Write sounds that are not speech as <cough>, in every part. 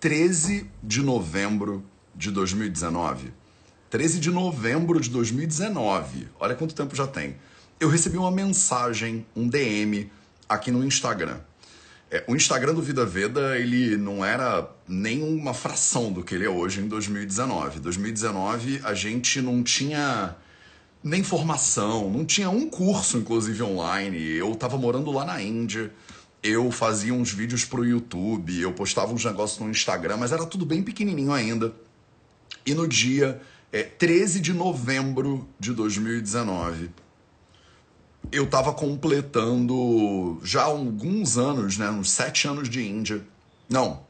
13 de novembro de 2019. 13 de novembro de 2019. Olha quanto tempo já tem. Eu recebi uma mensagem, um DM aqui no Instagram. É, o Instagram do Vida Veda, ele não era nem uma fração do que ele é hoje em 2019. 2019 a gente não tinha nem formação, não tinha um curso, inclusive online. Eu tava morando lá na Índia eu fazia uns vídeos pro YouTube, eu postava uns negócios no Instagram, mas era tudo bem pequenininho ainda. E no dia é, 13 de novembro de 2019, eu estava completando já alguns anos, né, uns sete anos de Índia. Não,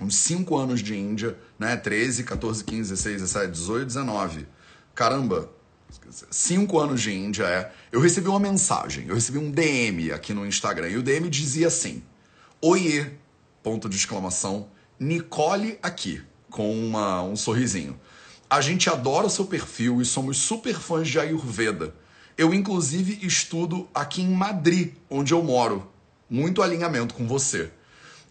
uns cinco anos de Índia, né, 13, 14, 15, 16, 17, 18, 19. Caramba, cinco anos de Índia é. Eu recebi uma mensagem, eu recebi um DM aqui no Instagram e o DM dizia assim: Oiê, ponto de exclamação, Nicole aqui, com uma, um sorrisinho. A gente adora o seu perfil e somos super fãs de Ayurveda. Eu, inclusive, estudo aqui em Madrid, onde eu moro. Muito alinhamento com você.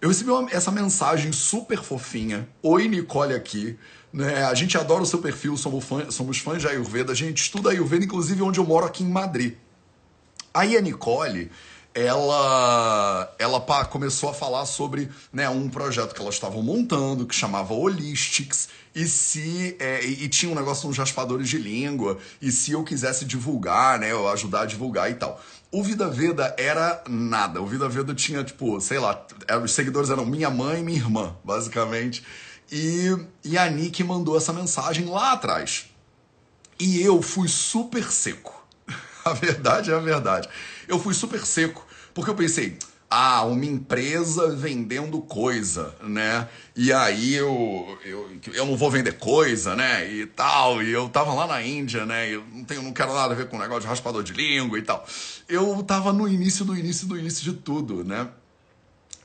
Eu recebi uma, essa mensagem super fofinha. Oi, Nicole aqui. Né? A gente adora o seu perfil, somos, fã, somos fãs de Ayurveda, a gente estuda Ayurveda, inclusive onde eu moro aqui em Madrid. Aí a Nicole, ela, ela pá, começou a falar sobre né, um projeto que elas estavam montando, que chamava Holistics, e se é, e, e, tinha um negócio nos raspadores de língua, e se eu quisesse divulgar, né, eu ajudar a divulgar e tal. O Vida Veda era nada. O Vida Veda tinha, tipo, sei lá, os seguidores eram minha mãe e minha irmã, basicamente. E, e a Nick mandou essa mensagem lá atrás. E eu fui super seco. <laughs> A verdade é a verdade. Eu fui super seco, porque eu pensei, ah, uma empresa vendendo coisa, né? E aí eu, eu, eu não vou vender coisa, né? E tal. E eu tava lá na Índia, né? Eu não, tenho, não quero nada a ver com o negócio de raspador de língua e tal. Eu tava no início do início do início de tudo, né?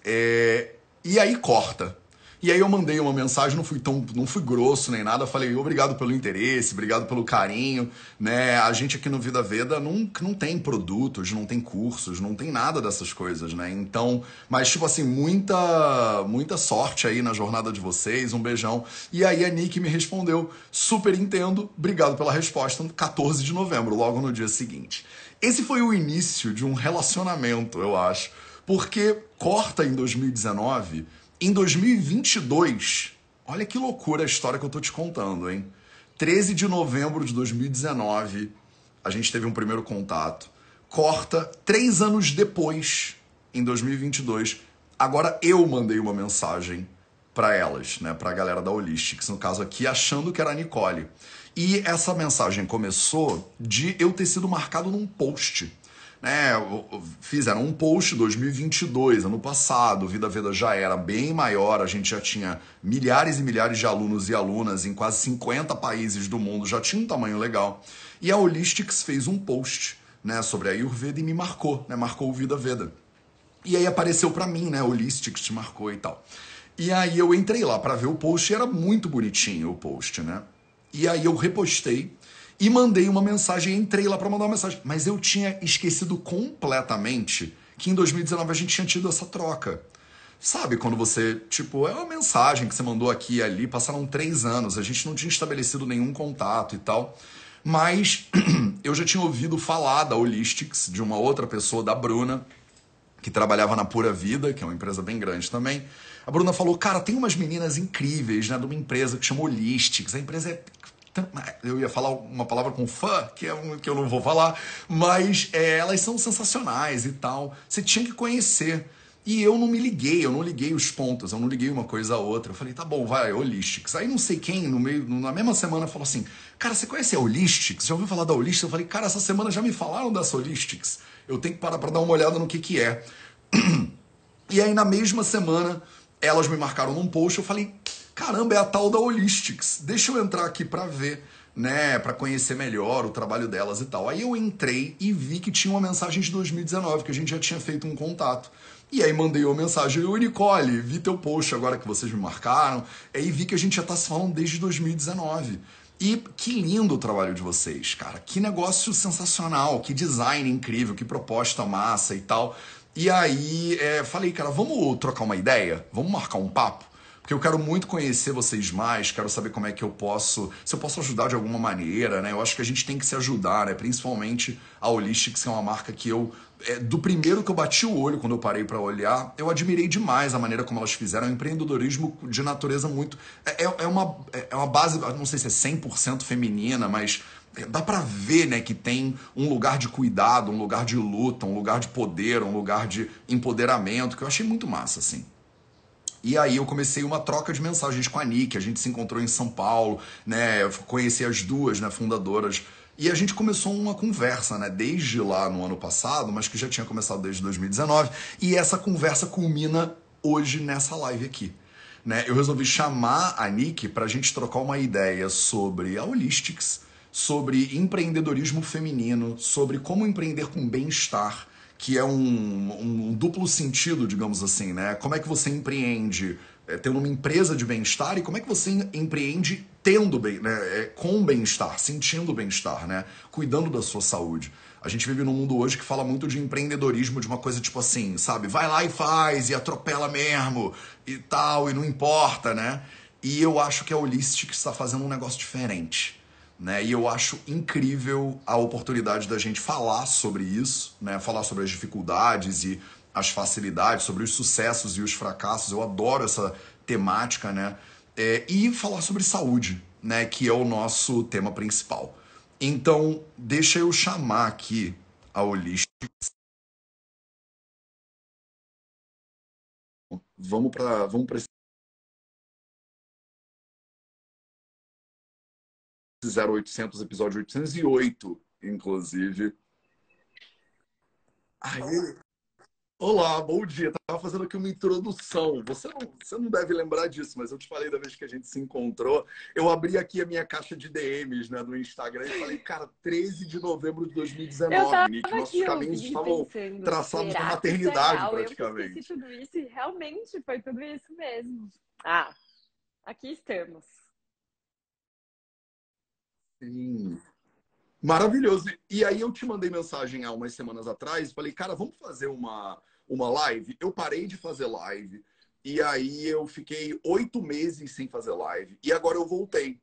É, e aí corta. E aí eu mandei uma mensagem, não fui tão, não fui grosso nem nada, falei obrigado pelo interesse, obrigado pelo carinho, né? A gente aqui no Vida Veda não, não tem produtos, não tem cursos, não tem nada dessas coisas, né? Então, mas tipo assim, muita muita sorte aí na jornada de vocês, um beijão. E aí a Nick me respondeu, super entendo, obrigado pela resposta, 14 de novembro, logo no dia seguinte. Esse foi o início de um relacionamento, eu acho, porque corta em 2019 em 2022, olha que loucura a história que eu tô te contando, hein? 13 de novembro de 2019, a gente teve um primeiro contato. Corta três anos depois, em 2022. Agora eu mandei uma mensagem para elas, né, para a galera da Holistics, no caso aqui, achando que era a Nicole. E essa mensagem começou de eu ter sido marcado num post né, fizeram um post 2022, ano passado, Vida Veda já era bem maior, a gente já tinha milhares e milhares de alunos e alunas em quase 50 países do mundo, já tinha um tamanho legal. E a Holistics fez um post né, sobre a Ayurveda e me marcou, né, marcou o Vida Veda. E aí apareceu para mim, né, Holistics te marcou e tal. E aí eu entrei lá para ver o post e era muito bonitinho o post, né? E aí eu repostei e mandei uma mensagem, entrei lá para mandar uma mensagem. Mas eu tinha esquecido completamente que em 2019 a gente tinha tido essa troca. Sabe quando você, tipo, é uma mensagem que você mandou aqui e ali, passaram três anos, a gente não tinha estabelecido nenhum contato e tal. Mas <clears throat> eu já tinha ouvido falar da Holistics, de uma outra pessoa, da Bruna, que trabalhava na Pura Vida, que é uma empresa bem grande também. A Bruna falou, cara, tem umas meninas incríveis, né, de uma empresa que chama Holistics. A empresa é eu ia falar uma palavra com fã, que, é um, que eu não vou falar, mas é, elas são sensacionais e tal. Você tinha que conhecer. E eu não me liguei, eu não liguei os pontos, eu não liguei uma coisa a outra. Eu falei, tá bom, vai, Holistics. Aí não sei quem, no meio, na mesma semana, falou assim: Cara, você conhece a Holistics? Já ouviu falar da Holistics? Eu falei, cara, essa semana já me falaram dessa Holistics. Eu tenho que parar pra dar uma olhada no que que é. <clears throat> E aí, na mesma semana, elas me marcaram num post, eu falei, caramba, é a tal da Holistics. Deixa eu entrar aqui para ver, né, para conhecer melhor o trabalho delas e tal. Aí eu entrei e vi que tinha uma mensagem de 2019, que a gente já tinha feito um contato. E aí mandei uma mensagem, eu, Nicole, vi teu post agora que vocês me marcaram. Aí vi que a gente já tá se falando desde 2019. E que lindo o trabalho de vocês, cara. Que negócio sensacional, que design incrível, que proposta massa e tal. E aí é, falei, cara, vamos trocar uma ideia? Vamos marcar um papo? Porque eu quero muito conhecer vocês mais, quero saber como é que eu posso, se eu posso ajudar de alguma maneira, né? Eu acho que a gente tem que se ajudar, né? Principalmente a Holistics, que é uma marca que eu é, do primeiro que eu bati o olho quando eu parei para olhar, eu admirei demais a maneira como elas fizeram. É um empreendedorismo de natureza muito. É, é, é uma, é, é uma base, não sei se é 100% feminina, mas dá para ver né, que tem um lugar de cuidado, um lugar de luta, um lugar de poder, um lugar de empoderamento, que eu achei muito massa, assim. E aí eu comecei uma troca de mensagens com a Nick, a gente se encontrou em São Paulo, né? Eu conheci as duas, né, fundadoras. E a gente começou uma conversa, né, desde lá no ano passado, mas que já tinha começado desde 2019, e essa conversa culmina hoje nessa live aqui. Né? Eu resolvi chamar a Nick para a gente trocar uma ideia sobre a Holistics, sobre empreendedorismo feminino, sobre como empreender com bem-estar, que é um, um, duplo sentido, digamos assim, né? Como é que você empreende é, tendo uma empresa de bem-estar e como é que você empreende tendo bem, né? É, com bem-estar, sentindo bem-estar, né? Cuidando da sua saúde. A gente vive num mundo hoje que fala muito de empreendedorismo, de uma coisa tipo assim, sabe? Vai lá e faz, e atropela mesmo, e tal, e não importa, né? E eu acho que a Holistic está fazendo um negócio diferente. Né? E eu acho incrível a oportunidade da gente falar sobre isso, né? falar sobre as dificuldades e as facilidades, sobre os sucessos e os fracassos. Eu adoro essa temática, né? É, e falar sobre saúde, né? Que é o nosso tema principal. Então, deixa eu chamar aqui a Holística. Vamos para vamos 0800, episódio 808, inclusive. Aí, olá, bom dia. Tava fazendo aqui uma introdução. Você não, você não deve lembrar disso, mas eu te falei da vez que a gente se encontrou. Eu abri aqui a minha caixa de DMs né, do Instagram e falei, cara, 13 de novembro de 2019, Nick. Nossos caminhos estavam traçados na maternidade, praticamente. Eu tudo isso e realmente foi tudo isso mesmo. Ah, aqui estamos. Sim. Maravilhoso. E aí eu te mandei mensagem há umas semanas atrás, falei, cara, vamos fazer uma, uma live? Eu parei de fazer live. E aí eu fiquei oito meses sem fazer live. E agora eu voltei.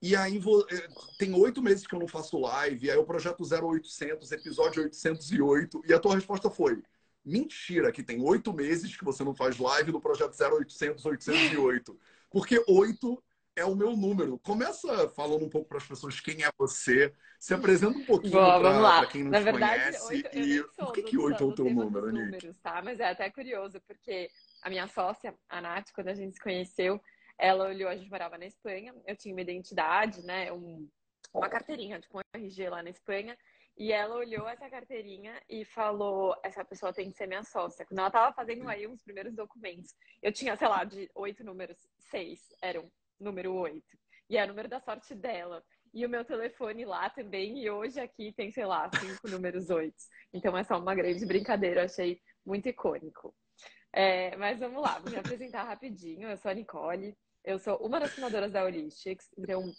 E aí eh, tem oito meses que eu não faço live. Aí o projeto 0800, episódio 808. E a tua resposta foi: mentira, que tem oito meses que você não faz live no projeto 0800, 808. Porque oito é o meu número. Começa falando um pouco para as pessoas quem é você. Se apresenta um pouquinho para quem não Na te verdade, conhece. e por que, que oito é o teu número, Nick? Números, tá? Mas é até curioso, porque a minha sócia, a Nath, quando a gente se conheceu, ela olhou, a gente morava na Espanha, eu tinha uma identidade, né? Um, uma carteirinha, tipo um RG lá na Espanha. E ela olhou essa carteirinha e falou: essa pessoa tem que ser minha sócia. Quando ela tava fazendo aí uns primeiros documentos, eu tinha, sei lá, de oito números, seis eram número 8. E é o número da sorte dela. E o meu telefone lá também. E hoje aqui tem, sei lá, cinco números 8. Então é só uma grande brincadeira. Achei muito icônico. É, mas vamos lá, vou me apresentar rapidinho. Eu sou a Nicole. Eu sou uma das fundadoras da Holistics. Então,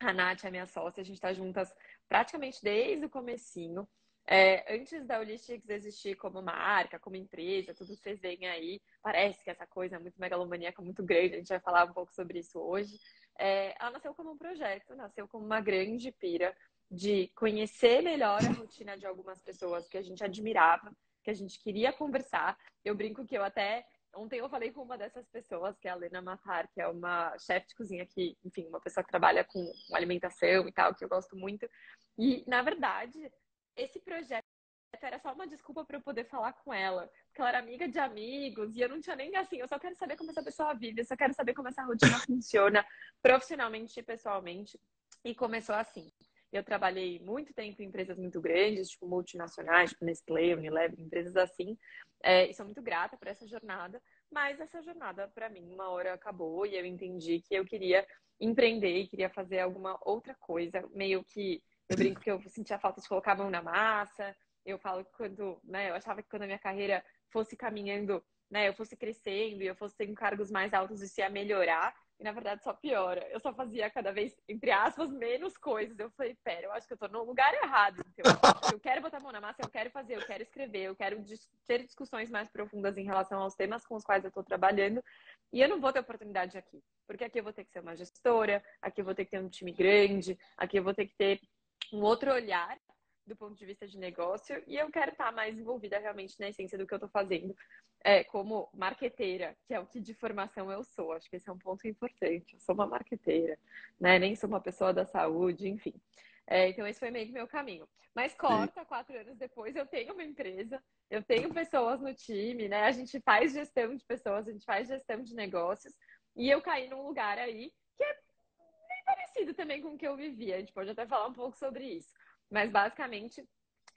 a Nath é minha sócia. A gente está juntas praticamente desde o comecinho. É, antes da Holistics existir como marca, como empresa, tudo que vocês veem aí, parece que essa coisa é muito megalomaníaca, muito grande, a gente vai falar um pouco sobre isso hoje. É, ela nasceu como um projeto, nasceu como uma grande pira de conhecer melhor a rotina de algumas pessoas que a gente admirava, que a gente queria conversar. Eu brinco que eu até Ontem eu falei com uma dessas pessoas, que é a Lena Matar, que é uma chefe de cozinha que, enfim, uma pessoa que trabalha com alimentação e tal, que eu gosto muito. E, na verdade, esse projeto era só uma desculpa para eu poder falar com ela. Porque ela era amiga de amigos e eu não tinha nem assim. Eu só quero saber como essa pessoa vive, eu só quero saber como essa rotina <laughs> funciona profissionalmente e pessoalmente. E começou assim. Eu trabalhei muito tempo em empresas muito grandes, tipo multinacionais, tipo Nestlé, Unilever, empresas assim. É, e sou muito grata por essa jornada. Mas essa jornada, para mim, uma hora acabou e eu entendi que eu queria empreender e queria fazer alguma outra coisa, meio que eu brinco que eu sentia falta de colocar a mão na massa. Eu falo que quando, né, eu achava que quando a minha carreira fosse caminhando, né, eu fosse crescendo e eu fosse tendo cargos mais altos, isso ia melhorar. e na verdade só piora. Eu só fazia cada vez, entre aspas, menos coisas. Eu falei, pera, eu acho que eu tô no lugar errado. Então, eu quero botar a mão na massa, eu quero fazer, eu quero escrever, eu quero ter discussões mais profundas em relação aos temas com os quais eu tô trabalhando. E eu não vou ter oportunidade aqui, porque aqui eu vou ter que ser uma gestora, aqui eu vou ter que ter um time grande, aqui eu vou ter que ter um outro olhar do ponto de vista de negócio e eu quero estar mais envolvida realmente na essência do que eu estou fazendo é, como marqueteira, que é o que de formação eu sou. Acho que esse é um ponto importante. Eu sou uma marqueteira, né? Nem sou uma pessoa da saúde, enfim. É, então, esse foi meio que meu caminho. Mas corta, Sim. quatro anos depois, eu tenho uma empresa, eu tenho pessoas no time, né? A gente faz gestão de pessoas, a gente faz gestão de negócios. E eu caí num lugar aí parecido também com o que eu vivia. A gente pode até falar um pouco sobre isso. Mas, basicamente,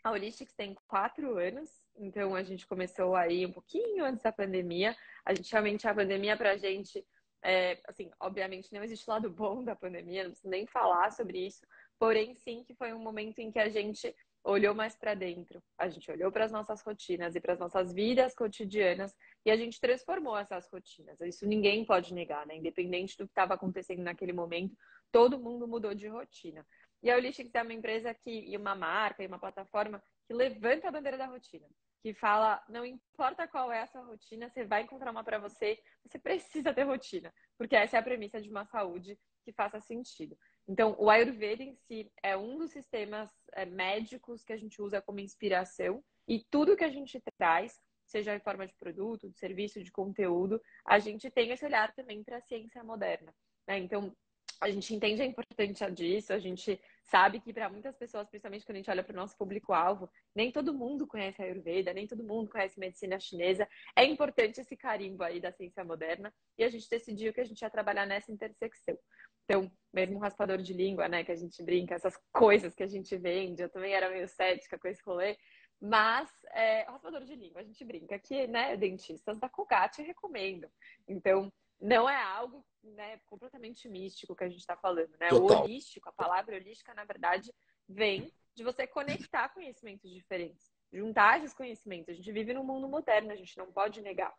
a Holistics tem quatro anos, então a gente começou aí um pouquinho antes da pandemia. A gente realmente, a pandemia pra gente, é, assim, obviamente não existe lado bom da pandemia, não preciso nem falar sobre isso, porém sim que foi um momento em que a gente olhou mais para dentro, a gente olhou para as nossas rotinas e para as nossas vidas cotidianas e a gente transformou essas rotinas. Isso ninguém pode negar, né? Independente do que estava acontecendo naquele momento, todo mundo mudou de rotina. E a Holistics é uma empresa que, e uma marca, e uma plataforma que levanta a bandeira da rotina. Que fala, não importa qual é a sua rotina, você vai encontrar uma para você, você precisa ter rotina. Porque essa é a premissa de uma saúde que faça sentido. Então, o Ayurveda em si é um dos sistemas é, médicos que a gente usa como inspiração. E tudo que a gente traz, seja em forma de produto, de serviço, de conteúdo, a gente tem esse olhar também para a ciência moderna. Né? Então, a gente entende a importância disso, a gente sabe que para muitas pessoas, principalmente quando a gente olha para o nosso público-alvo, nem todo mundo conhece a Ayurveda, nem todo mundo conhece medicina chinesa. É importante esse carimbo aí da ciência moderna e a gente decidiu que a gente ia trabalhar nessa intersecção. Então, mesmo raspador de língua, né, que a gente brinca, essas coisas que a gente vende, eu também era meio cética com esse rolê, mas é, raspador de língua, a gente brinca que, né, dentistas da Colgate recomendam. Então, não é algo né, completamente místico que a gente está falando, né? Total. O holístico, a palavra holística, na verdade, vem de você conectar conhecimentos diferentes, juntar esses conhecimentos. A gente vive num mundo moderno, a gente não pode negar.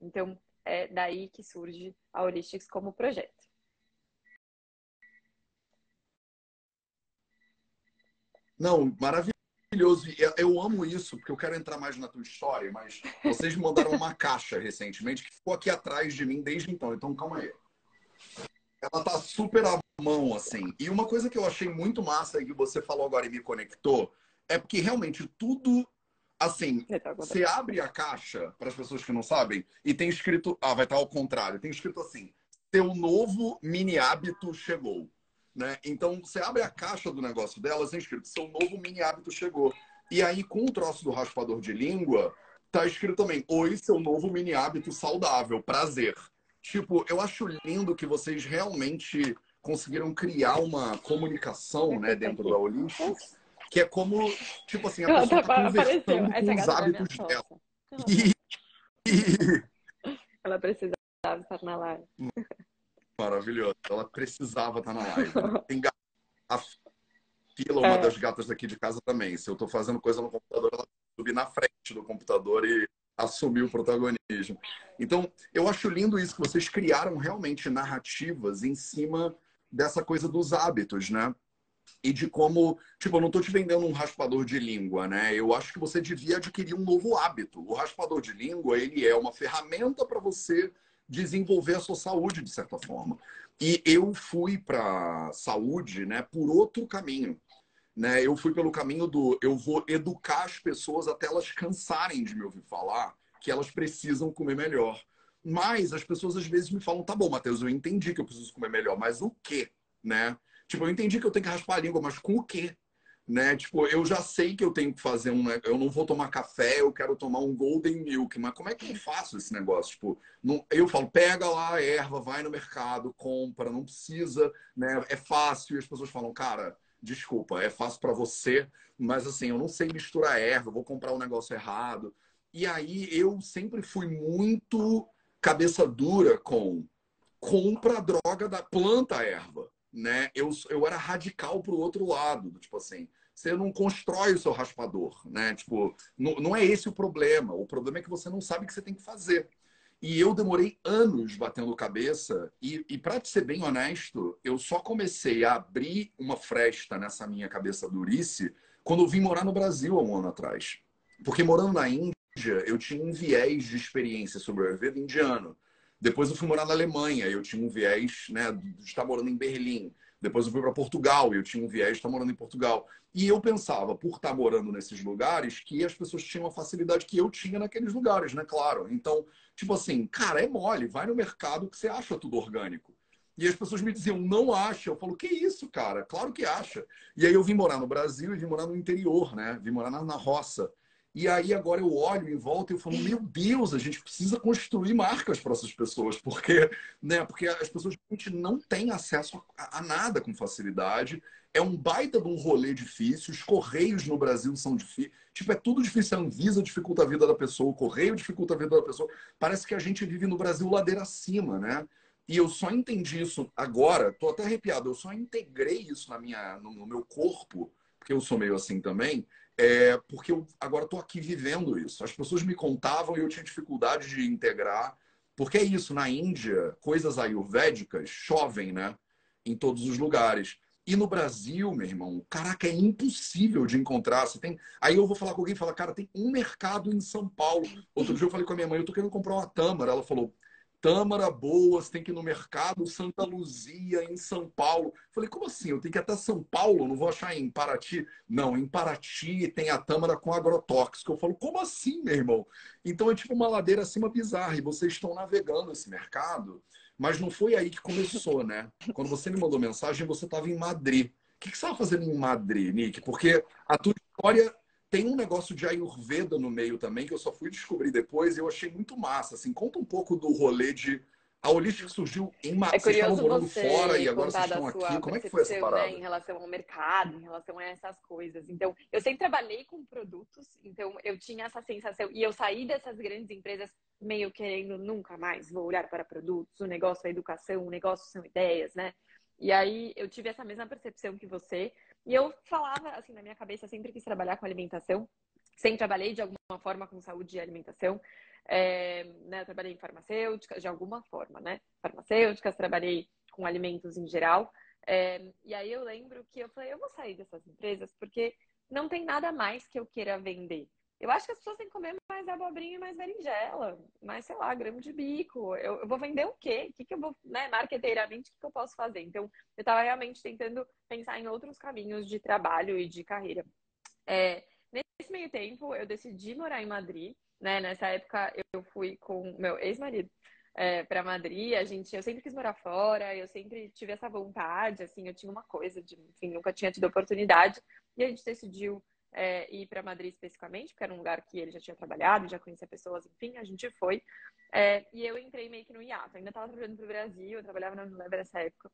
Então, é daí que surge a Holistics como projeto. Não, maravilhoso. Eu amo isso, porque eu quero entrar mais na tua história, mas vocês me mandaram uma caixa recentemente que ficou aqui atrás de mim desde então. Então, calma aí ela tá super à mão, assim. E uma coisa que eu achei muito massa e que você falou agora e me conectou é porque realmente tudo. Assim, tá você abre a caixa, para as pessoas que não sabem, e tem escrito. Ah, vai estar ao contrário. Tem escrito assim: seu novo mini hábito chegou. Né? Então, você abre a caixa do negócio dela, tem escrito: seu novo mini hábito chegou. E aí, com o troço do raspador de língua, tá escrito também: oi, seu novo mini hábito saudável, prazer. Tipo, eu acho lindo que vocês realmente conseguiram criar uma comunicação, né, dentro da Olympics, que é como, tipo assim, a pessoa tá conversando com os hábitos dela. E... Ela precisava estar na live. <laughs> Maravilhoso. Ela precisava estar na live. <laughs> Tem a fila, uma é. das gatas daqui de casa também. Se eu tô fazendo coisa no computador, ela subir na frente do computador e assumir o protagonismo. Então, eu acho lindo isso que vocês criaram realmente narrativas em cima dessa coisa dos hábitos, né? E de como, tipo, eu não estou te vendendo um raspador de língua, né? Eu acho que você devia adquirir um novo hábito. O raspador de língua, ele é uma ferramenta para você desenvolver a sua saúde de certa forma. E eu fui para saúde, né, por outro caminho né? Eu fui pelo caminho do eu vou educar as pessoas até elas cansarem de me ouvir falar que elas precisam comer melhor. Mas as pessoas às vezes me falam, tá bom, Matheus, eu entendi que eu preciso comer melhor, mas o quê? Né? Tipo, eu entendi que eu tenho que raspar a língua, mas com o quê? Né? Tipo, eu já sei que eu tenho que fazer um. Eu não vou tomar café, eu quero tomar um Golden Milk, mas como é que eu faço esse negócio? Tipo, não, eu falo, pega lá a erva, vai no mercado, compra, não precisa, né? É fácil. E as pessoas falam, cara, desculpa, é fácil para você, mas assim, eu não sei misturar erva, vou comprar um negócio errado. E aí eu sempre fui muito cabeça dura com compra a droga da planta erva, né? Eu, eu era radical pro outro lado, tipo assim, você não constrói o seu raspador, né? Tipo, não, não é esse o problema. O problema é que você não sabe o que você tem que fazer. E eu demorei anos batendo cabeça, e, e para ser bem honesto, eu só comecei a abrir uma fresta nessa minha cabeça durice quando eu vim morar no Brasil há um ano atrás. Porque morando na Índia, eu tinha um viés de experiência sobre o Ayurveda indiano. Depois eu fui morar na Alemanha, eu tinha um viés né, de estar morando em Berlim. Depois eu fui para Portugal, eu tinha um viés de estar morando em Portugal. E eu pensava, por estar morando nesses lugares, que as pessoas tinham a facilidade que eu tinha naqueles lugares, né? Claro. Então, tipo assim, cara, é mole, vai no mercado que você acha tudo orgânico. E as pessoas me diziam, não acha. Eu falo, que isso, cara? Claro que acha. E aí eu vim morar no Brasil e vim morar no interior, né? Vim morar na, na roça. E aí agora eu olho em volta e falo, meu Deus, a gente precisa construir marcas para essas pessoas, porque, né, porque as pessoas não têm acesso a, a, nada com facilidade. É um baita de um rolê difícil, os correios no Brasil são difíceis. Tipo, é tudo difícil. A Anvisa dificulta a vida da pessoa, o correio dificulta a vida da pessoa. Parece que a gente vive no Brasil ladeira acima, né? E eu só entendi isso agora, tô até arrepiado, eu só integrei isso na minha, no, no meu corpo, porque eu sou meio assim também, é, porque eu agora estou aqui vivendo isso. As pessoas me contavam e eu tinha dificuldade de integrar. Porque é isso, na Índia, coisas ayurvédicas chovem, né? Em todos os lugares. E no Brasil, meu irmão, caraca, é impossível de encontrar. Você tem... Aí eu vou falar com alguém e fala, cara, tem um mercado em São Paulo. Outro dia eu falei com a minha mãe, eu tô querendo comprar uma tâmara. Ela falou, Tâmara Boas, tem que ir no mercado Santa Luzia, em São Paulo. Falei, como assim? Eu tenho que ir até São Paulo, não vou achar em Paraty. Não, em Paraty tem a Tâmara com agrotóxico. Eu falo, como assim, meu irmão? Então é tipo uma ladeira acima bizarra, e vocês estão navegando esse mercado, mas não foi aí que começou, né? Quando você me mandou mensagem, você estava em Madrid. O que, que você estava fazendo em Madrid, Nick? Porque a tua história tem um negócio de Ayurveda no meio também, que eu só fui descobrir depois e eu achei muito massa. Assim, conta um pouco do rolê de. A Holística surgiu em Madrid. É vocês estavam morando fora e agora vocês estão aqui. Como é que foi essa parada? Né, em relação ao mercado, em relação a essas coisas. Então, eu sempre trabalhei com produtos, então eu tinha essa sensação. E eu saí dessas grandes empresas meio querendo nunca mais vou olhar para produtos. O negócio é educação, o negócio são ideias, né? E aí eu tive essa mesma percepção que você. E eu falava, assim, na minha cabeça, sempre quis trabalhar com alimentação. Sempre trabalhei de alguma forma com saúde e alimentação. É, né, trabalhei em farmacêuticas, de alguma forma, né? Farmacêuticas, trabalhei com alimentos em geral. É, e aí eu lembro que eu falei, eu vou sair dessas empresas porque não tem nada mais que eu queira vender. Eu acho que as pessoas têm que comer mais abobrinha e mais berinjela, mais, sei lá, grama de bico. Eu, eu vou vender o quê? O que, que eu vou, né, marqueteiramente, o que, que eu posso fazer? Então, eu estava realmente tentando pensar em outros caminhos de trabalho e de carreira. É, nesse meio tempo, eu decidi morar em Madrid, né? Nessa época, eu fui com meu ex-marido é, para Madrid. A gente, eu sempre quis morar fora, eu sempre tive essa vontade, assim, eu tinha uma coisa de, enfim, nunca tinha tido oportunidade. E a gente decidiu é, ir para Madrid especificamente, porque era um lugar que ele já tinha trabalhado, já conhecia pessoas, enfim, a gente foi. É, e eu entrei meio que no hiato. ainda estava trabalhando para o Brasil, eu trabalhava na Unilever nessa época.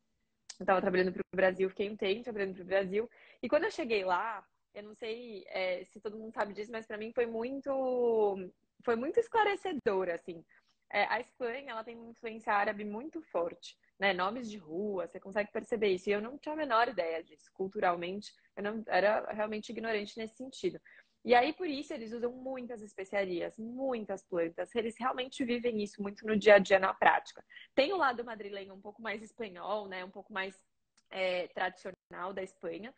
Estava trabalhando para o Brasil, fiquei um tempo trabalhando para o Brasil. E quando eu cheguei lá, eu não sei é, se todo mundo sabe disso, mas para mim foi muito, foi muito esclarecedor, assim. É, a Espanha, ela tem uma influência árabe muito forte né, nomes de rua, você consegue perceber isso. E eu não tinha a menor ideia disso. Culturalmente, eu não era realmente ignorante nesse sentido. E aí, por isso, eles usam muitas especiarias, muitas plantas. Eles realmente vivem isso muito no dia a dia, na prática. Tem o lado madrilenho um pouco mais espanhol, né? Um pouco mais é, tradicional da Espanha.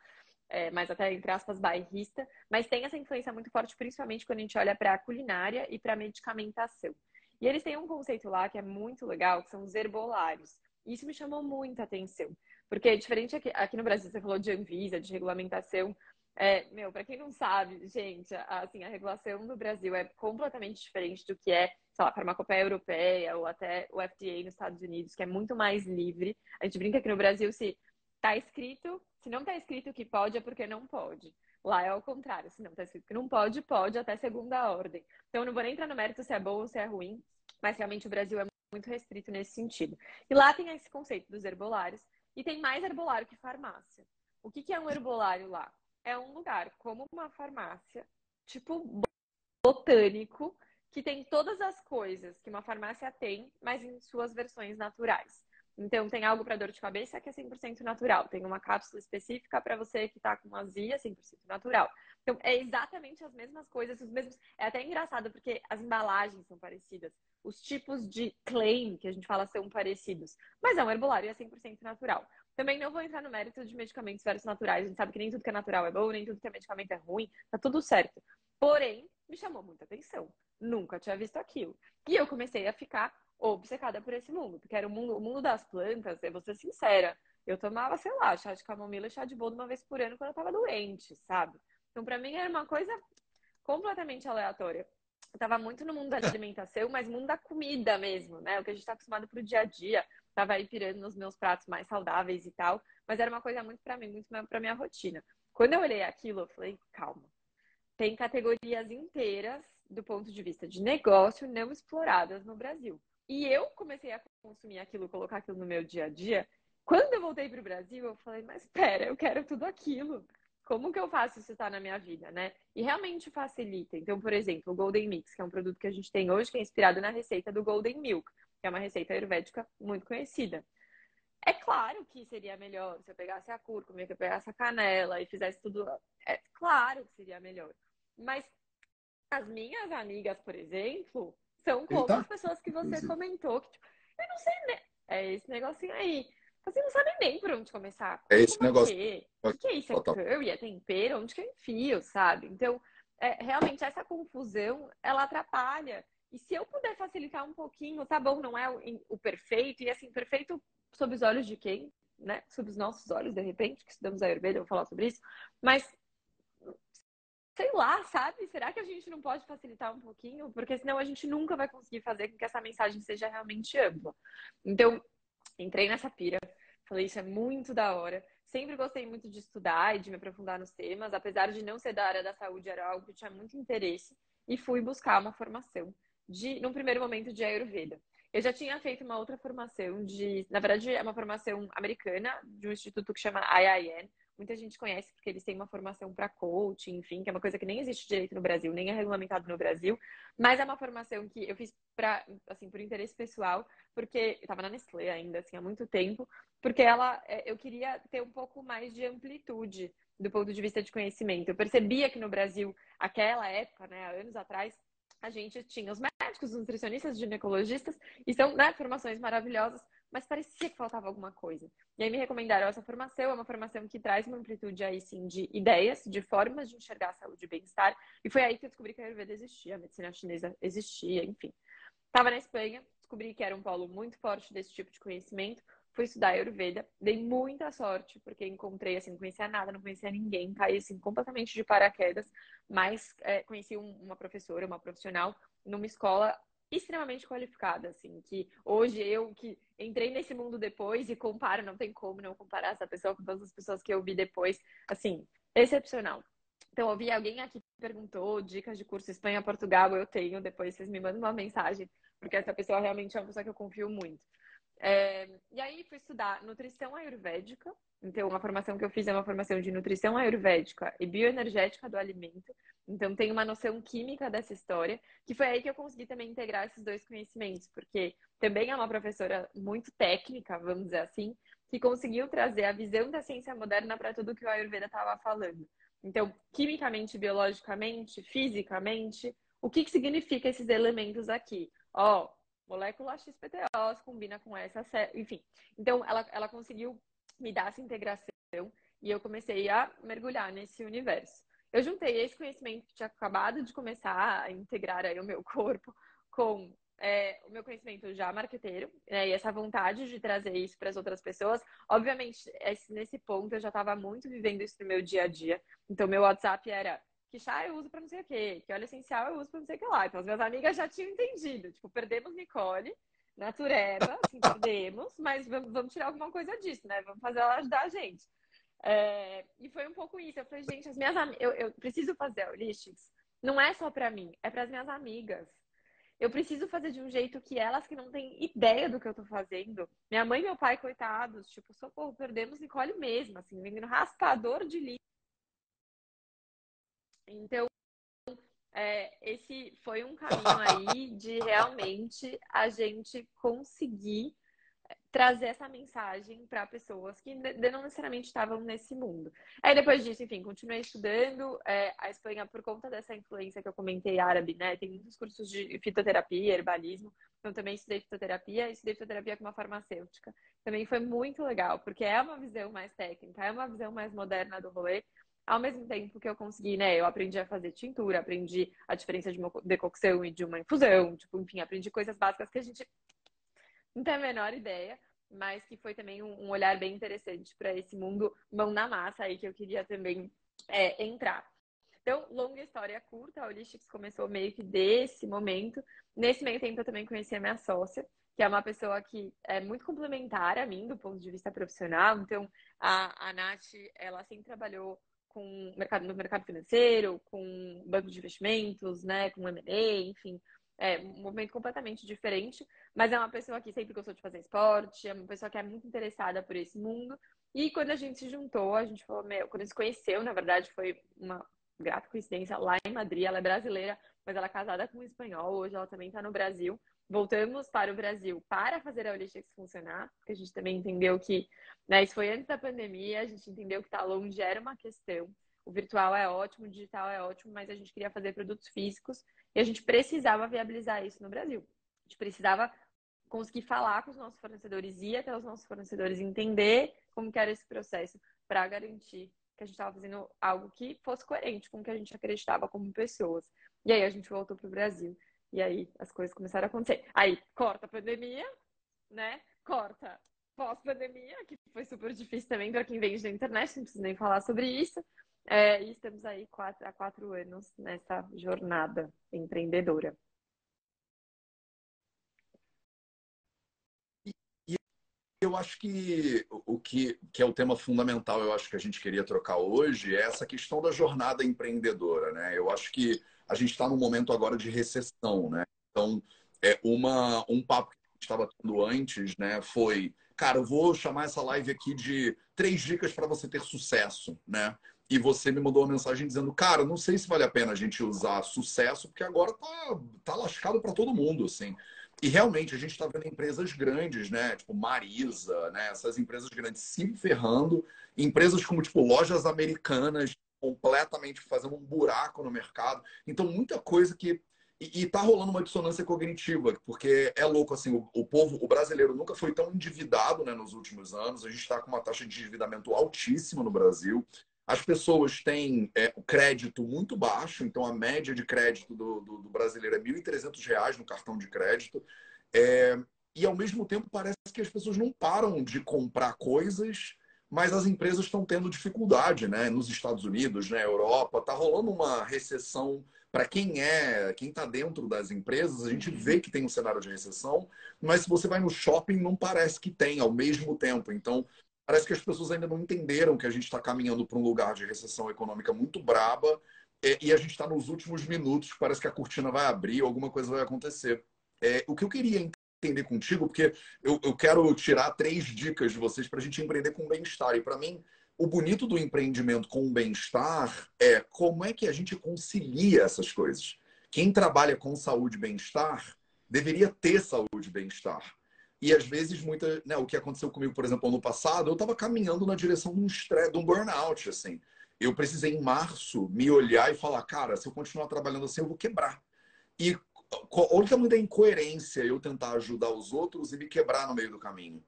É, mas até entre aspas bairrista, mas tem essa influência muito forte, principalmente quando a gente olha para a culinária e para a medicamentação. E eles têm um conceito lá que é muito legal, que são os herbolários. Isso me chamou muita atenção. Porque diferente aqui, aqui no Brasil, você falou de Anvisa, de regulamentação. É, meu, para quem não sabe, gente, assim, a regulação do Brasil é completamente diferente do que é, sei lá, a farmacopeia europeia ou até o FDA nos Estados Unidos, que é muito mais livre. A gente brinca que no Brasil, se tá escrito, se não tá escrito que pode, é porque não pode. Lá é ao contrário, se não tá escrito que não pode, pode até segunda ordem. Então, eu não vou nem entrar no mérito se é bom ou se é ruim, mas realmente o Brasil é muito restrito nesse sentido. E lá tem esse conceito dos herbolários e tem mais herbolário que farmácia. O que, que é um herbolário lá? É um lugar como uma farmácia, tipo botânico, que tem todas as coisas que uma farmácia tem, mas em suas versões naturais. Então, tem algo para dor de cabeça que é 100% natural. Tem uma cápsula específica para você que está com azia, 100% natural. Então, é exatamente as mesmas coisas, os mesmos. É até engraçado porque as embalagens são parecidas. os tipos de claim que a gente fala são parecidos, mas é um herbolário e é 100% natural. Também não vou entrar no mérito de medicamentos versus naturais. A gente sabe que nem tudo que é natural é bom, nem tudo que é medicamento é ruim, tá tudo certo. Porém, me chamou muita atenção. Nunca tinha visto aquilo. E eu comecei a ficar obcecada por esse mundo, porque era o mundo, o mundo das plantas, eu vou ser sincera. Eu tomava, sei lá, chá de camomila e chá de boldo uma vez por ano quando eu tava doente, sabe? Então, para mim, era uma coisa completamente aleatória. Eu tava muito no mundo da alimentação, mas mundo da comida mesmo, né? O que a gente tá acostumado pro dia a dia. Tava aí pirando nos meus pratos mais saudáveis e tal. Mas era uma coisa muito para mim, muito pra minha rotina. Quando eu olhei aquilo, eu falei, calma. Tem categorias inteiras do ponto de vista de negócio não exploradas no Brasil. E eu comecei a consumir aquilo, colocar aquilo no meu dia a dia. Quando eu voltei para o Brasil, eu falei, mas espera, eu quero tudo aquilo. Como que eu faço isso estar na minha vida, né? E realmente facilita. Então, por exemplo, o Golden Mix, que é um produto que a gente tem hoje, que é inspirado na receita do Golden Milk, que é uma receita ayurvédica muito conhecida. É claro que seria melhor se eu pegasse a cúrcuma, que eu pegasse a canela e fizesse tudo. É claro que seria melhor. Mas as minhas amigas, por exemplo, são como Eita. as pessoas que você comentou. Que, tipo, eu não sei, né? É esse negocinho aí. Você não sabe nem por onde começar. É esse negócio. O que é isso? É curry? É tempero? Onde que eu enfio, sabe? Então, é, realmente, essa confusão, ela atrapalha. E se eu puder facilitar um pouquinho, tá bom, não é o, o perfeito. E assim, perfeito sob os olhos de quem? Né? Sob os nossos olhos, de repente, que estudamos a Ayurveda, eu vou falar sobre isso. Mas sei lá, sabe? Será que a gente não pode facilitar um pouquinho? Porque senão a gente nunca vai conseguir fazer com que essa mensagem seja realmente ampla. Então, entrei nessa pira, falei, isso é muito da hora. Sempre gostei muito de estudar e de me aprofundar nos temas, apesar de não ser da área da saúde, era algo que tinha muito interesse, e fui buscar uma formação de, num primeiro momento, de Ayurveda. Eu já tinha feito uma outra formação de, na verdade, é uma formação americana de um instituto que chama IIN, muita gente conhece porque eles têm uma formação para coaching, enfim, que é uma coisa que nem existe direito no Brasil, nem é regulamentado no Brasil, mas é uma formação que eu fiz para, assim, por interesse pessoal, porque eu estava na Nestlé ainda, assim, há muito tempo, porque ela, é, eu queria ter um pouco mais de amplitude do ponto de vista de conhecimento. Eu percebia que no Brasil, aquela época, né, anos atrás, a gente tinha os médicos, os nutricionistas, os ginecologistas, e são né, formações maravilhosas, mas parecia que faltava alguma coisa. E aí me recomendaram essa formação, é uma formação que traz uma amplitude aí sim de ideias, de formas de enxergar a saúde e bem-estar. E foi aí que eu descobri que a Ayurveda existia, a medicina chinesa existia, enfim. Estava na Espanha, descobri que era um polo muito forte desse tipo de conhecimento, fui estudar Ayurveda, dei muita sorte, porque encontrei, assim, não conhecia nada, não conhecia ninguém, caí, assim, completamente de paraquedas, mas é, conheci um, uma professora, uma profissional, numa escola extremamente qualificada, assim, que hoje eu que entrei nesse mundo depois e comparo, não tem como não comparar essa pessoa com todas as pessoas que eu vi depois, assim, excepcional. Então, eu vi alguém aqui que perguntou dicas de curso Espanha, Portugal, eu tenho, depois vocês me mandam uma mensagem, porque essa pessoa realmente é uma pessoa que eu confio muito. É, e aí fui estudar nutrição ayurvédica. Então, uma formação que eu fiz é uma formação de nutrição ayurvédica e bioenergética do alimento. Então, tem uma noção química dessa história, que foi aí que eu consegui também integrar esses dois conhecimentos, porque também é uma professora muito técnica, vamos dizer assim, que conseguiu trazer a visão da ciência moderna para tudo que o Ayurveda estava falando. Então, quimicamente, biologicamente, fisicamente, o que, que significa esses elementos aqui? Ó, oh, molécula XPTO combina com essa, enfim. Então, ela, ela conseguiu me dar essa integração e eu comecei a mergulhar nesse universo. Eu juntei esse conhecimento que tinha acabado de começar a integrar aí o meu <laughs> corpo com é, o meu conhecimento já marqueteiro né, e essa vontade de trazer isso para as outras pessoas. Obviamente, esse, nesse ponto eu já estava muito vivendo isso no meu dia a dia. Então, meu WhatsApp era que chá eu uso para não sei o quê, que óleo essencial eu uso para não sei o que lá. Então, as minhas amigas já tinham entendido. Tipo, perdemos Nicole, natureba, assim, perdemos, mas vamos tirar alguma coisa disso, né? Vamos fazer ela ajudar a gente. É, e foi um pouco isso. Eu falei, gente, as minhas eu, eu preciso fazer Holistics. Não é só para mim, é para as minhas amigas. Eu preciso fazer de um jeito que elas que não têm ideia do que eu tô fazendo. Minha mãe e meu pai, coitados, tipo, socorro, perdemos Nicole mesmo, assim, vendendo raspador de lixo então, é, esse foi um caminho aí de realmente a gente conseguir trazer essa mensagem para pessoas que não necessariamente estavam nesse mundo. Aí depois disso, enfim, continuei estudando. É, a Espanha, por conta dessa influência que eu comentei árabe, né? Tem muitos cursos de fitoterapia, herbalismo. Então também estudei fitoterapia estudei fitoterapia com uma farmacêutica. Também foi muito legal, porque é uma visão mais técnica, é uma visão mais moderna do rolê. Ao mesmo tempo que eu consegui, né? Eu aprendi a fazer tintura, aprendi a diferença de uma decocção e de uma infusão. Tipo, enfim, aprendi coisas básicas que a gente não tenho a menor ideia, mas que foi também um olhar bem interessante para esse mundo mão na massa aí que eu queria também é, entrar. Então, longa história curta, a Holistics começou meio que desse momento. Nesse meio tempo, eu também conheci a minha sócia, que é uma pessoa que é muito complementar a mim do ponto de vista profissional. Então, a, a Nath, ela sempre trabalhou com mercado, no mercado financeiro, com banco de investimentos, né, com M&A, enfim, é um movimento completamente diferente, mas é uma pessoa que sempre gostou de fazer esporte, é uma pessoa que é muito interessada por esse mundo. E quando a gente se juntou, a gente falou, meu, quando a gente se conheceu, na verdade, foi uma grata coincidência lá em Madrid. Ela é brasileira, mas ela é casada com um espanhol. Hoje ela também está no Brasil. Voltamos para o Brasil para fazer a Holistics funcionar, porque a gente também entendeu que, né, isso foi antes da pandemia, a gente entendeu que estar tá longe era uma questão. O virtual é ótimo, o digital é ótimo, mas a gente queria fazer produtos físicos e a gente precisava viabilizar isso no Brasil. A gente precisava conseguir falar com os nossos fornecedores, ir até os nossos fornecedores, entender como era esse processo para garantir que a gente estava fazendo algo que fosse coerente com o que a gente acreditava como pessoas. E aí a gente voltou para o Brasil. E aí as coisas começaram a acontecer. Aí corta a pandemia, né? Corta pós-pandemia, que foi super difícil também para quem vende na internet, não preciso nem falar sobre isso. É, e estamos aí quatro, há quatro anos nessa jornada empreendedora. eu acho que o que, que é o tema fundamental, eu acho que a gente queria trocar hoje, é essa questão da jornada empreendedora, né? Eu acho que a gente está num momento agora de recessão, né? Então, é uma, um papo que a gente estava tendo antes, né? Foi, cara, eu vou chamar essa live aqui de três dicas para você ter sucesso, né? e você me mandou uma mensagem dizendo, cara, não sei se vale a pena a gente usar sucesso, porque agora tá, tá lascado para todo mundo, assim. E realmente a gente está vendo empresas grandes, né? Tipo Marisa, né? Essas empresas grandes se ferrando, empresas como tipo lojas americanas completamente fazendo um buraco no mercado. Então muita coisa que e, e tá rolando uma dissonância cognitiva, porque é louco assim, o, o povo, o brasileiro nunca foi tão endividado, né, nos últimos anos. A gente está com uma taxa de endividamento altíssima no Brasil. As pessoas têm é, o crédito muito baixo, então a média de crédito do, do, do brasileiro é R$ 1.300 no cartão de crédito. É, e ao mesmo tempo parece que as pessoas não param de comprar coisas, mas as empresas estão tendo dificuldade, né? Nos Estados Unidos, na né? Europa, está rolando uma recessão. Para quem é, quem está dentro das empresas, a gente vê que tem um cenário de recessão, mas se você vai no shopping, não parece que tem ao mesmo tempo. Então, Parece que as pessoas ainda não entenderam que a gente está caminhando para um lugar de recessão econômica muito braba e a gente está nos últimos minutos, parece que a cortina vai abrir, alguma coisa vai acontecer. É, o que eu queria entender contigo, porque eu, eu quero tirar três dicas de vocês para a gente empreender com bem-estar. E para mim, o bonito do empreendimento com bem-estar é como é que a gente concilia essas coisas. Quem trabalha com saúde e bem-estar deveria ter saúde e bem-estar. E às vezes, muita, né, o que aconteceu comigo, por exemplo, ano passado, eu estava caminhando na direção de um, estresse, de um burnout, assim. Eu precisei, em março, me olhar e falar, cara, se eu continuar trabalhando assim, eu vou quebrar. E olha o tamanho da incoerência eu tentar ajudar os outros e me quebrar no meio do caminho.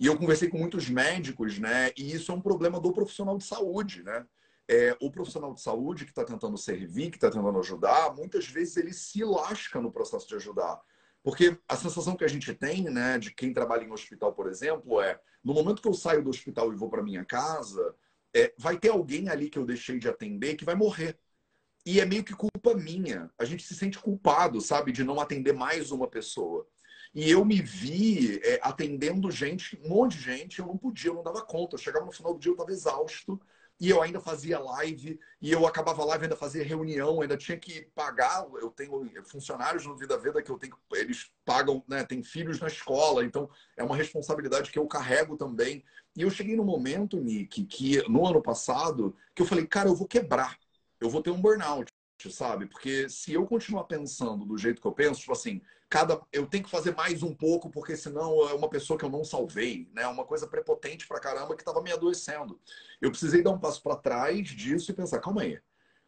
E eu conversei com muitos médicos, né? E isso é um problema do profissional de saúde, né? É, o profissional de saúde que está tentando servir, que está tentando ajudar, muitas vezes ele se lasca no processo de ajudar. Porque a sensação que a gente tem, né, de quem trabalha em hospital, por exemplo, é no momento que eu saio do hospital e vou para minha casa, é, vai ter alguém ali que eu deixei de atender que vai morrer. E é meio que culpa minha. A gente se sente culpado, sabe, de não atender mais uma pessoa. E eu me vi é, atendendo gente, um monte de gente, eu não podia, eu não dava conta. Eu chegava no final do dia, eu estava exausto e eu ainda fazia live, e eu acabava live, ainda fazia reunião, ainda tinha que pagar. Eu tenho funcionários no Vida Veda que eu tenho, eles pagam, né? Tem filhos na escola, então é uma responsabilidade que eu carrego também. E eu cheguei no momento, Nick, que no ano passado, que eu falei, cara, eu vou quebrar, eu vou ter um burnout. sabe? Porque se eu continuar pensando do jeito que eu penso, tipo assim, cada eu tenho que fazer mais um pouco porque senão é uma pessoa que eu não salvei, né? Uma coisa prepotente pra caramba que estava me adoecendo. Eu precisei dar um passo para trás disso e pensar, calma aí.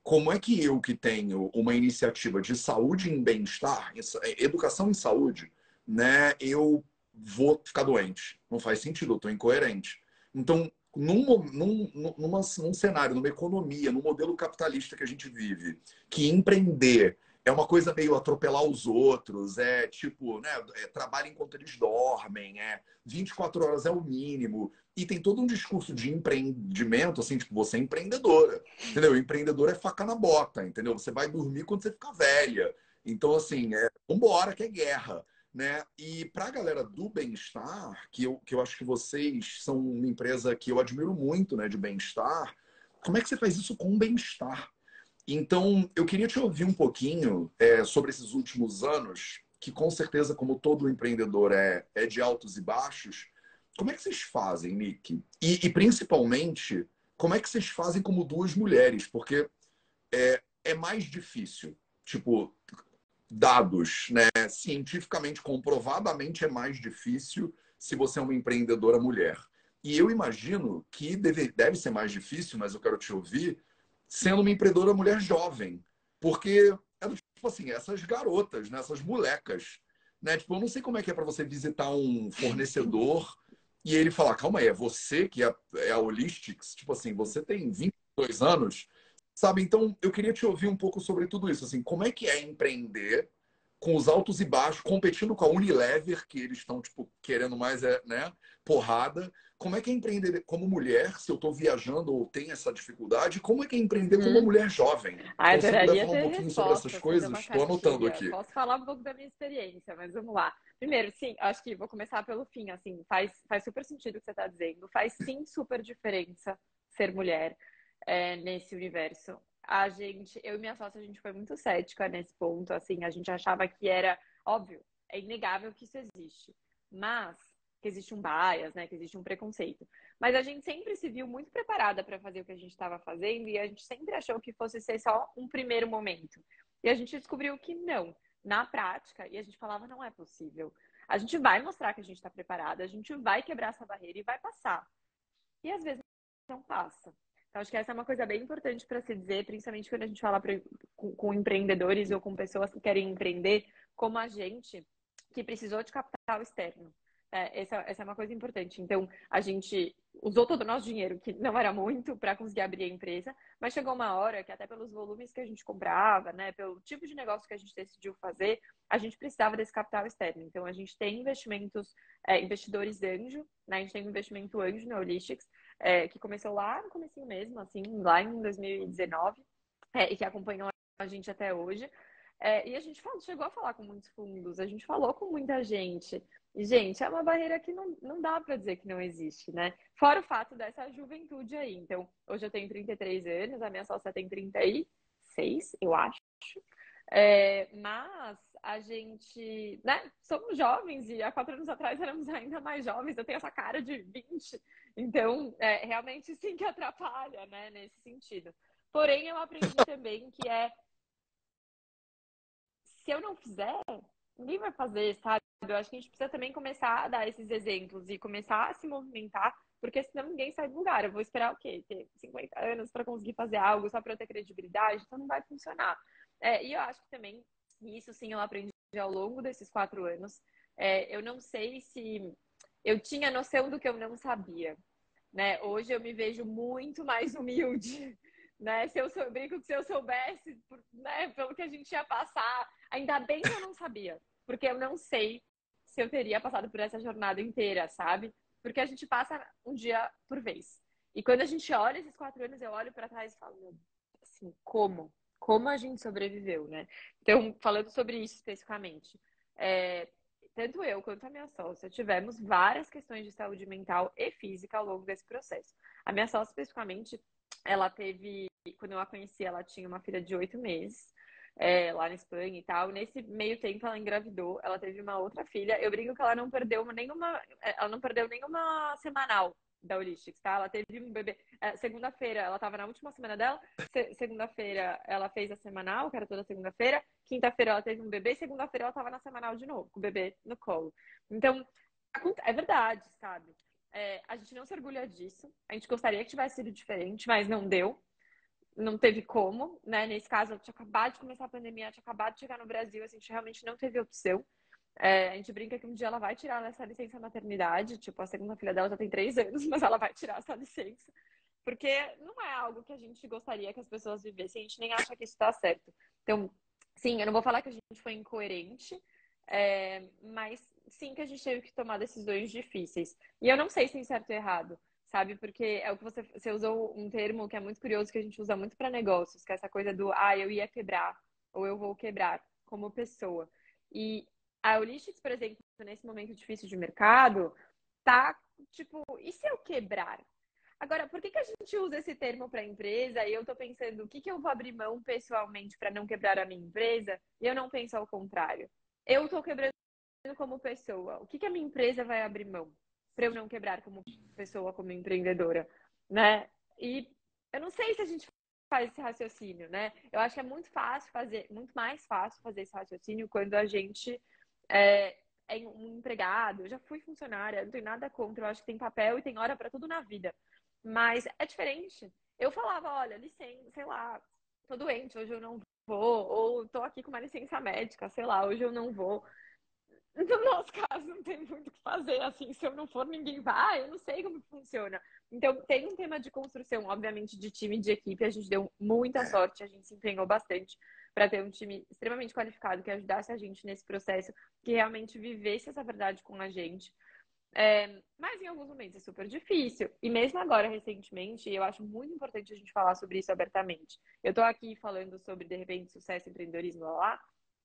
Como é que eu que tenho uma iniciativa de saúde em bem-estar, é, educação em saúde, né, eu vou ficar doente? Não faz sentido, eu estou incoerente. Então, num, num, numa, num cenário, numa economia, num modelo capitalista que a gente vive, que empreender é uma coisa meio atropelar os outros, é tipo, né, é, trabalho enquanto eles dormem, é 24 horas é o mínimo. E tem todo um discurso de empreendimento, assim, tipo, você é empreendedora, entendeu? Empreendedor é faca na bota, entendeu? Você vai dormir quando você ficar velha. Então, assim, é, vambora, que é guerra né? E para a galera do bem-estar, que eu, que eu acho que vocês são uma empresa que eu admiro muito, né, de bem-estar, como é que você faz isso com bem-estar? Então, eu queria te ouvir um pouquinho é, sobre esses últimos anos, que com certeza, como todo empreendedor é, é de altos e baixos. Como é que vocês fazem, Nick? E, e principalmente, como é que vocês fazem como duas mulheres? Porque é, é mais difícil. Tipo, dados, né? Cientificamente, comprovadamente, é mais difícil se você é uma empreendedora mulher. E eu imagino que deve, deve ser mais difícil, mas eu quero te ouvir, sendo uma empreendedora mulher jovem. Porque, é tipo assim, essas garotas, né? essas molecas, né? Tipo, eu não sei como é que é para você visitar um fornecedor e ele falar, calma aí, é você que é, é a Holistics? Tipo assim, você tem 22 anos, Sabe, então eu queria te ouvir um pouco sobre tudo isso. Assim, como é que é empreender com os altos e baixos, competindo com a Unilever, que eles estão, tipo, querendo mais, é, né, porrada. Como é que é empreender como mulher, se eu estou viajando ou tenho essa dificuldade? Como é que é empreender hum. como uma mulher jovem? Ah, eu falar um pouquinho sobre essas coisas? Estou anotando aqui. Posso falar um pouco da minha experiência, mas vamos lá. Primeiro, sim, acho que vou começar pelo fim, assim, faz, faz super sentido o que você está dizendo. Faz sim super diferença ser mulher é, nesse universo. A gente, eu e minha sócia, a gente foi muito cética nesse ponto, assim, a gente achava que era óbvio, é inegável que isso existe, mas que existe um bias, né, que existe um preconceito. Mas a gente sempre se viu muito preparada para fazer o que a gente estava fazendo e a gente sempre achou que fosse ser só um primeiro momento. E a gente descobriu que não, na prática, e a gente falava não é possível. A gente vai mostrar que a gente está preparada, a gente vai quebrar essa barreira e vai passar. E às vezes não passa. Então, acho que essa é uma coisa bem importante para se dizer, principalmente quando a gente fala pra, com, com, empreendedores ou com pessoas que querem empreender, como a gente, que precisou de capital externo. É, essa, essa é uma coisa importante. Então, a gente usou todo o nosso dinheiro, que não era muito, para conseguir abrir a empresa, mas chegou uma hora que, até pelos volumes que a gente comprava, né, pelo tipo de negócio que a gente decidiu fazer, a gente precisava desse capital externo. Então, a gente tem investimentos, é, investidores anjo, né, a gente tem um investimento anjo no Holistics, é, que começou lá no começo mesmo, assim, lá em 2019, é, e que acompanhou a gente até hoje. É, e a gente falou, chegou a falar com muitos fundos, a gente falou com muita gente. E, gente, é uma barreira que não, não dá para dizer que não existe, né? Fora o fato dessa juventude aí. Então, hoje eu tenho 33 anos, a minha sócia tem 36, eu acho. É, mas a gente, né, somos jovens e há quatro anos atrás éramos ainda mais jovens. Eu tenho essa cara de 20. Então, é, realmente sim que atrapalha, né, nesse sentido. Porém, eu aprendi <laughs> também que é se eu não fizer, ninguém vai fazer, sabe? Eu acho que a gente precisa também começar a dar esses exemplos e começar a se movimentar, porque senão ninguém sai do lugar. Eu vou esperar o quê? Ter 50 anos para conseguir fazer algo só para eu ter credibilidade? Então não vai funcionar. É, e eu acho que também, isso sim eu aprendi ao longo desses quatro anos. É, eu não sei se eu tinha noção do que eu não sabia. Né? Hoje eu me vejo muito mais humilde. <laughs> Né? Se eu, sou, brinco que se eu soubesse né, pelo que a gente ia passar, ainda bem que eu não sabia. Porque eu não sei se eu teria passado por essa jornada inteira, sabe? Porque a gente passa um dia por vez. E quando a gente olha esses quatro anos, eu olho para trás e falo, assim, como? Como a gente sobreviveu, né? Então, falando sobre isso especificamente, é, tanto eu quanto a minha sócia tivemos várias questões de saúde mental e física ao longo desse processo. A minha sócia, especificamente, ela teve, quando eu a conheci, ela tinha uma filha de oito meses. É, lá na Espanha e tal. Nesse meio tempo ela engravidou, ela teve uma outra filha. Eu brinco que ela não perdeu nenhuma, ela não perdeu nenhuma semanal da Holistics, tá? Ela teve um bebê. É, segunda-feira, ela tava na última semana dela. Se, segunda-feira, ela fez a semanal, que era toda segunda-feira. Quinta-feira, ela teve um bebê. Segunda-feira, ela tava na semanal de novo, com o bebê no colo. Então, é verdade, sabe? É, a gente não se orgulha disso. A gente gostaria que tivesse sido diferente, mas não deu. Não teve como, né? Nesse caso, ela tinha acabado de começar a pandemia, tinha acabado de chegar no Brasil, a gente realmente não teve opção. É, a gente brinca que um dia ela vai tirar essa licença maternidade, tipo, a segunda filha dela já tem três anos, <laughs> mas ela vai tirar essa licença. Porque não é algo que a gente gostaria que as pessoas vivessem, a gente nem acha que isso está certo. Então, sim, eu não vou falar que a gente foi incoerente, é, mas sim que a gente teve que tomar decisões difíceis. E eu não sei se tem certo ou errado, sabe? Porque é o que você, você usou um termo que é muito curioso, que a gente usa muito para negócios, que é essa coisa do, ah, eu ia quebrar, ou eu vou quebrar, como pessoa. E a Holistics, por exemplo, nesse momento difícil de mercado, tá tipo, e se eu quebrar? Agora, por que, que a gente usa esse termo para empresa e eu estou pensando o que, que eu vou abrir mão pessoalmente para não quebrar a minha empresa e eu não penso ao contrário? Eu estou quebrando como pessoa. O que, que a minha empresa vai abrir mão para eu não quebrar como pessoa, como empreendedora? Né? E eu não sei se a gente faz esse raciocínio, né? Eu acho que é muito fácil fazer, muito mais fácil fazer esse raciocínio quando a gente é, é um empregado, eu já fui funcionária, não tenho nada contra, eu acho que tem papel e tem hora para tudo na vida. Mas é diferente. Eu falava, olha, licença, sei lá, tô doente, hoje eu não vou, ou tô aqui com uma licença médica, sei lá, hoje eu não vou. <laughs> No nosso caso, não tem muito o que fazer, assim, se eu não for, ninguém vai, eu não sei como funciona. Então, tem um tema de construção, obviamente, de time, de equipe, a gente deu muita sorte, a gente se empenhou bastante para ter um time extremamente qualificado que ajudasse a gente nesse processo, que realmente vivesse essa verdade com a gente. É, mas em alguns momentos é super difícil. E mesmo agora, recentemente, eu acho muito importante a gente falar sobre isso abertamente. Eu estou aqui falando sobre, de repente, sucesso, empreendedorismo lá, lá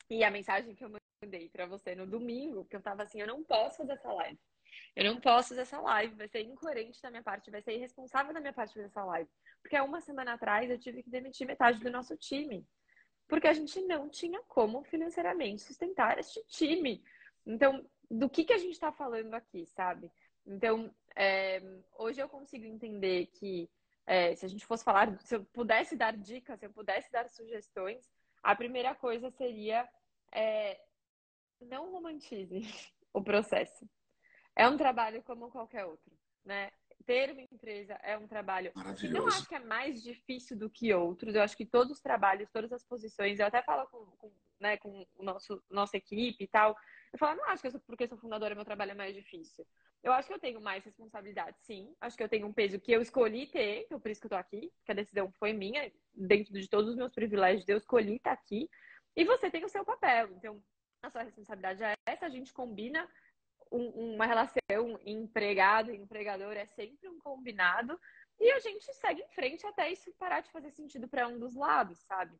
e a mensagem que eu mandei para você no domingo, que eu estava assim, eu não posso fazer essa live. Eu não posso fazer essa live, vai ser incoerente da minha parte, vai ser irresponsável da minha parte fazer essa live. Porque há uma semana atrás eu tive que demitir metade do nosso time porque a gente não tinha como financeiramente sustentar este time. Então, do que, que a gente está falando aqui, sabe? Então, é, hoje eu consigo entender que é, se a gente fosse falar, se eu pudesse dar dicas, se eu pudesse dar sugestões, a primeira coisa seria é, não romantize <laughs> o processo. É um trabalho como qualquer outro, né? Ter uma empresa é um trabalho que não acho que é mais difícil do que outros. Eu acho que todos os trabalhos, todas as posições, eu até falo com, com, né, com o nosso, nossa equipe e tal. Eu falo, não acho que eu sou, porque sou fundadora, meu trabalho é mais difícil. Eu acho que eu tenho mais responsabilidade, sim. Acho que eu tenho um peso que eu escolhi ter, então por isso que eu tô aqui, que a decisão foi minha, dentro de todos os meus privilégios, eu escolhi estar aqui. E você tem o seu papel. Então, a sua responsabilidade é essa, a gente combina um, uma relação empregado e empregador é sempre um combinado e a gente segue em frente até isso parar de fazer sentido para um dos lados, sabe?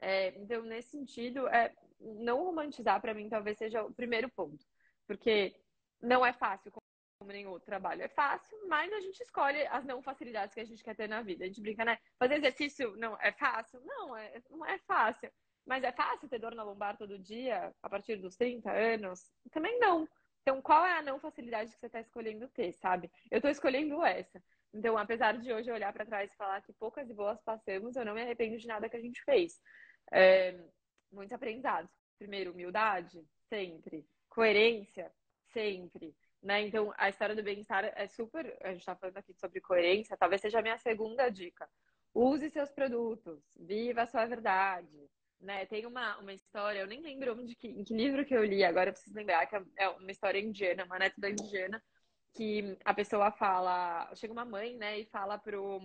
É, então, nesse sentido, é, não romantizar para mim talvez seja o primeiro ponto, porque não é fácil como nenhum outro trabalho. É fácil, mas a gente escolhe as não facilidades que a gente quer ter na vida. A gente brinca, né? Fazer exercício não é fácil? Não, é, não é fácil. Mas é fácil ter dor na lombar todo dia, a partir dos 30 anos? Também não. Então, qual é a não facilidade que você está escolhendo ter, sabe? Eu estou escolhendo essa. Então, apesar de hoje olhar para trás e falar que poucas e boas passamos, eu não me arrependo de nada que a gente fez. É, muitos aprendizados. Primeiro, humildade, sempre. Coerência, sempre. Né? Então, a história do bem-estar é super. A gente está falando aqui sobre coerência, talvez seja a minha segunda dica. Use seus produtos, viva a sua verdade, né? Tem uma, uma história, eu nem lembro onde que, em que livro que eu li, agora eu preciso lembrar, que é uma história indiana, uma da indiana, que a pessoa fala, chega uma mãe, né, e fala pro,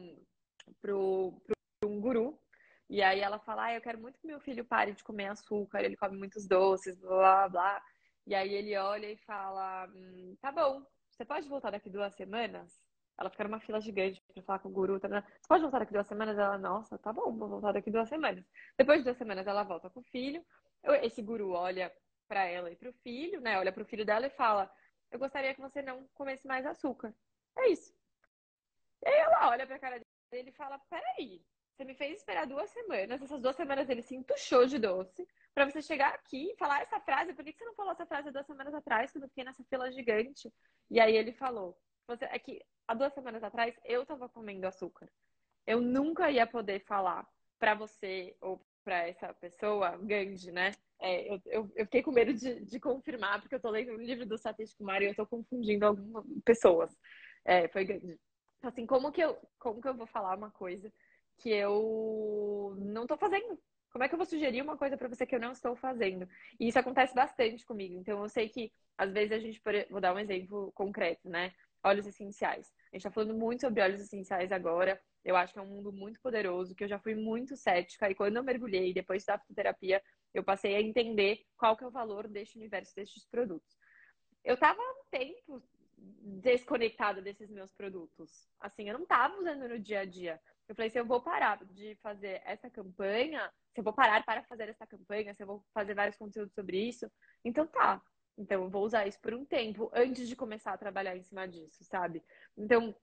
pro, pro um guru, e aí ela fala, ah, eu quero muito que meu filho pare de comer açúcar, ele come muitos doces, blá, blá, blá. E aí ele olha e fala, hum, tá bom, você pode voltar daqui duas semanas? Ela fica numa fila gigante pra falar com o guru. Tá, Você pode voltar daqui duas semanas? Ela, nossa, tá bom, vou voltar daqui duas semanas. Depois de duas semanas, ela volta com o filho. Esse guru olha para ela e pro filho, né? Olha pro filho dela e fala: Eu gostaria que você não comesse mais açúcar. É isso. E aí ela olha pra cara dele e fala: Peraí, você me fez esperar duas semanas. Essas duas semanas ele se entuchou de doce para você chegar aqui e falar essa frase. Por que você não falou essa frase duas semanas atrás, quando eu fiquei nessa fila gigante? E aí ele falou: você, é que há duas semanas atrás, eu tava comendo açúcar. Eu nunca ia poder falar para você ou para essa pessoa, Gandhi, né? É, eu, eu, eu, fiquei com medo de, de, confirmar, porque eu tô lendo um livro do Satish Kumar e eu tô confundindo algumas pessoas. É, foi Gandhi. Então, assim, como que, eu, como que eu vou falar uma coisa que eu não tô fazendo? Como é que eu vou sugerir uma coisa para você que eu não estou fazendo? E isso acontece bastante comigo. Então, eu sei que, às vezes, a gente... Vou dar um exemplo concreto, né? Óleos essenciais. A gente tá falando muito sobre óleos essenciais agora. Eu acho que é um mundo muito poderoso, que eu já fui muito cética. E quando eu mergulhei, depois da fitoterapia, eu passei a entender qual que é o valor deste universo, destes produtos. Eu tava há um tempo desconectada desses meus produtos. Assim, eu não tava usando no dia a dia. Eu falei, se eu vou parar de fazer essa campanha, se eu vou parar para fazer essa campanha, se eu vou fazer vários conteúdos sobre isso, então tá. Então eu vou usar isso por um tempo antes de começar a trabalhar em cima disso, sabe? Então,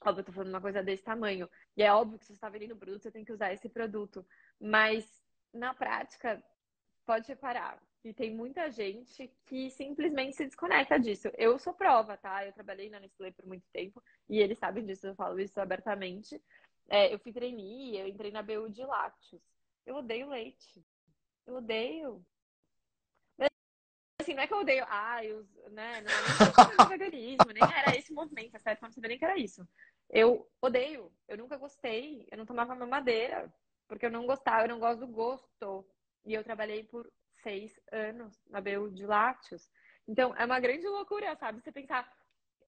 óbvio, eu tô falando uma coisa desse tamanho. E é óbvio que se você está vendendo produto, você tem que usar esse produto. Mas na prática, pode reparar que tem muita gente que simplesmente se desconecta disso. Eu sou prova, tá? Eu trabalhei na Nestlé por muito tempo e eles sabem disso, eu falo isso abertamente. É, eu fui trainee, eu entrei na BU de lácteos. Eu odeio leite. Eu odeio. Assim, não é que eu odeio. Ah, eu, né? Não é nem veganismo, nem era esse movimento, tá certo? Não sabia nem que era isso. Eu odeio. Eu nunca gostei. Eu não tomava mamadeira. Porque eu não gostava, eu não gosto do gosto. E eu trabalhei por seis anos na BU de lácteos. Então, é uma grande loucura, sabe? Você pensar,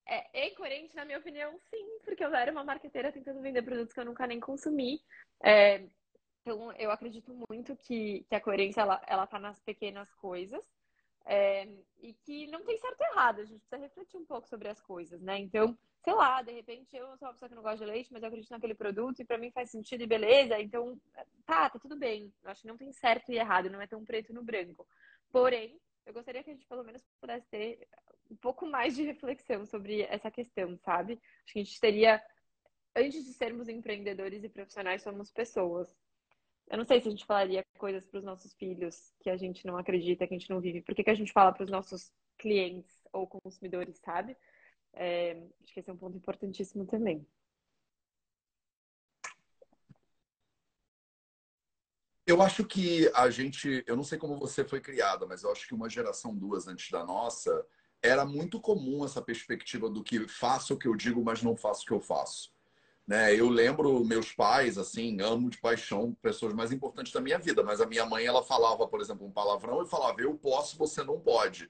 é, é incoerente, na minha opinião, sim, porque eu era uma marqueteira tentando vender produtos que eu nunca nem consumi. É, então, eu acredito muito que, que a coerência, ela, ela tá nas pequenas coisas. É, e que não tem certo e errado, a gente precisa refletir um pouco sobre as coisas, né? Então, sei lá, de repente eu sou uma pessoa que não gosta de leite, mas eu acredito naquele produto e para mim faz sentido e beleza, então tá, tá tudo bem. Eu acho que não tem certo e errado, não é tão preto no branco. Porém, eu gostaria que a gente pelo menos pudesse ter um pouco mais de reflexão sobre essa questão, sabe? Acho que a gente teria, antes de sermos empreendedores e profissionais, somos pessoas. Eu não sei se a gente falaria coisas para os nossos filhos que a gente não acredita, que a gente não vive. Por que, que a gente fala para os nossos clientes ou consumidores, sabe? É, acho que esse é um ponto importantíssimo também. Eu acho que a gente, eu não sei como você foi criada, mas eu acho que uma geração duas antes da nossa era muito comum essa perspectiva do que faço o que eu digo, mas não faço o que eu faço. Né? Eu lembro meus pais, assim, amo de paixão pessoas mais importantes da minha vida, mas a minha mãe, ela falava, por exemplo, um palavrão e falava, eu posso, você não pode.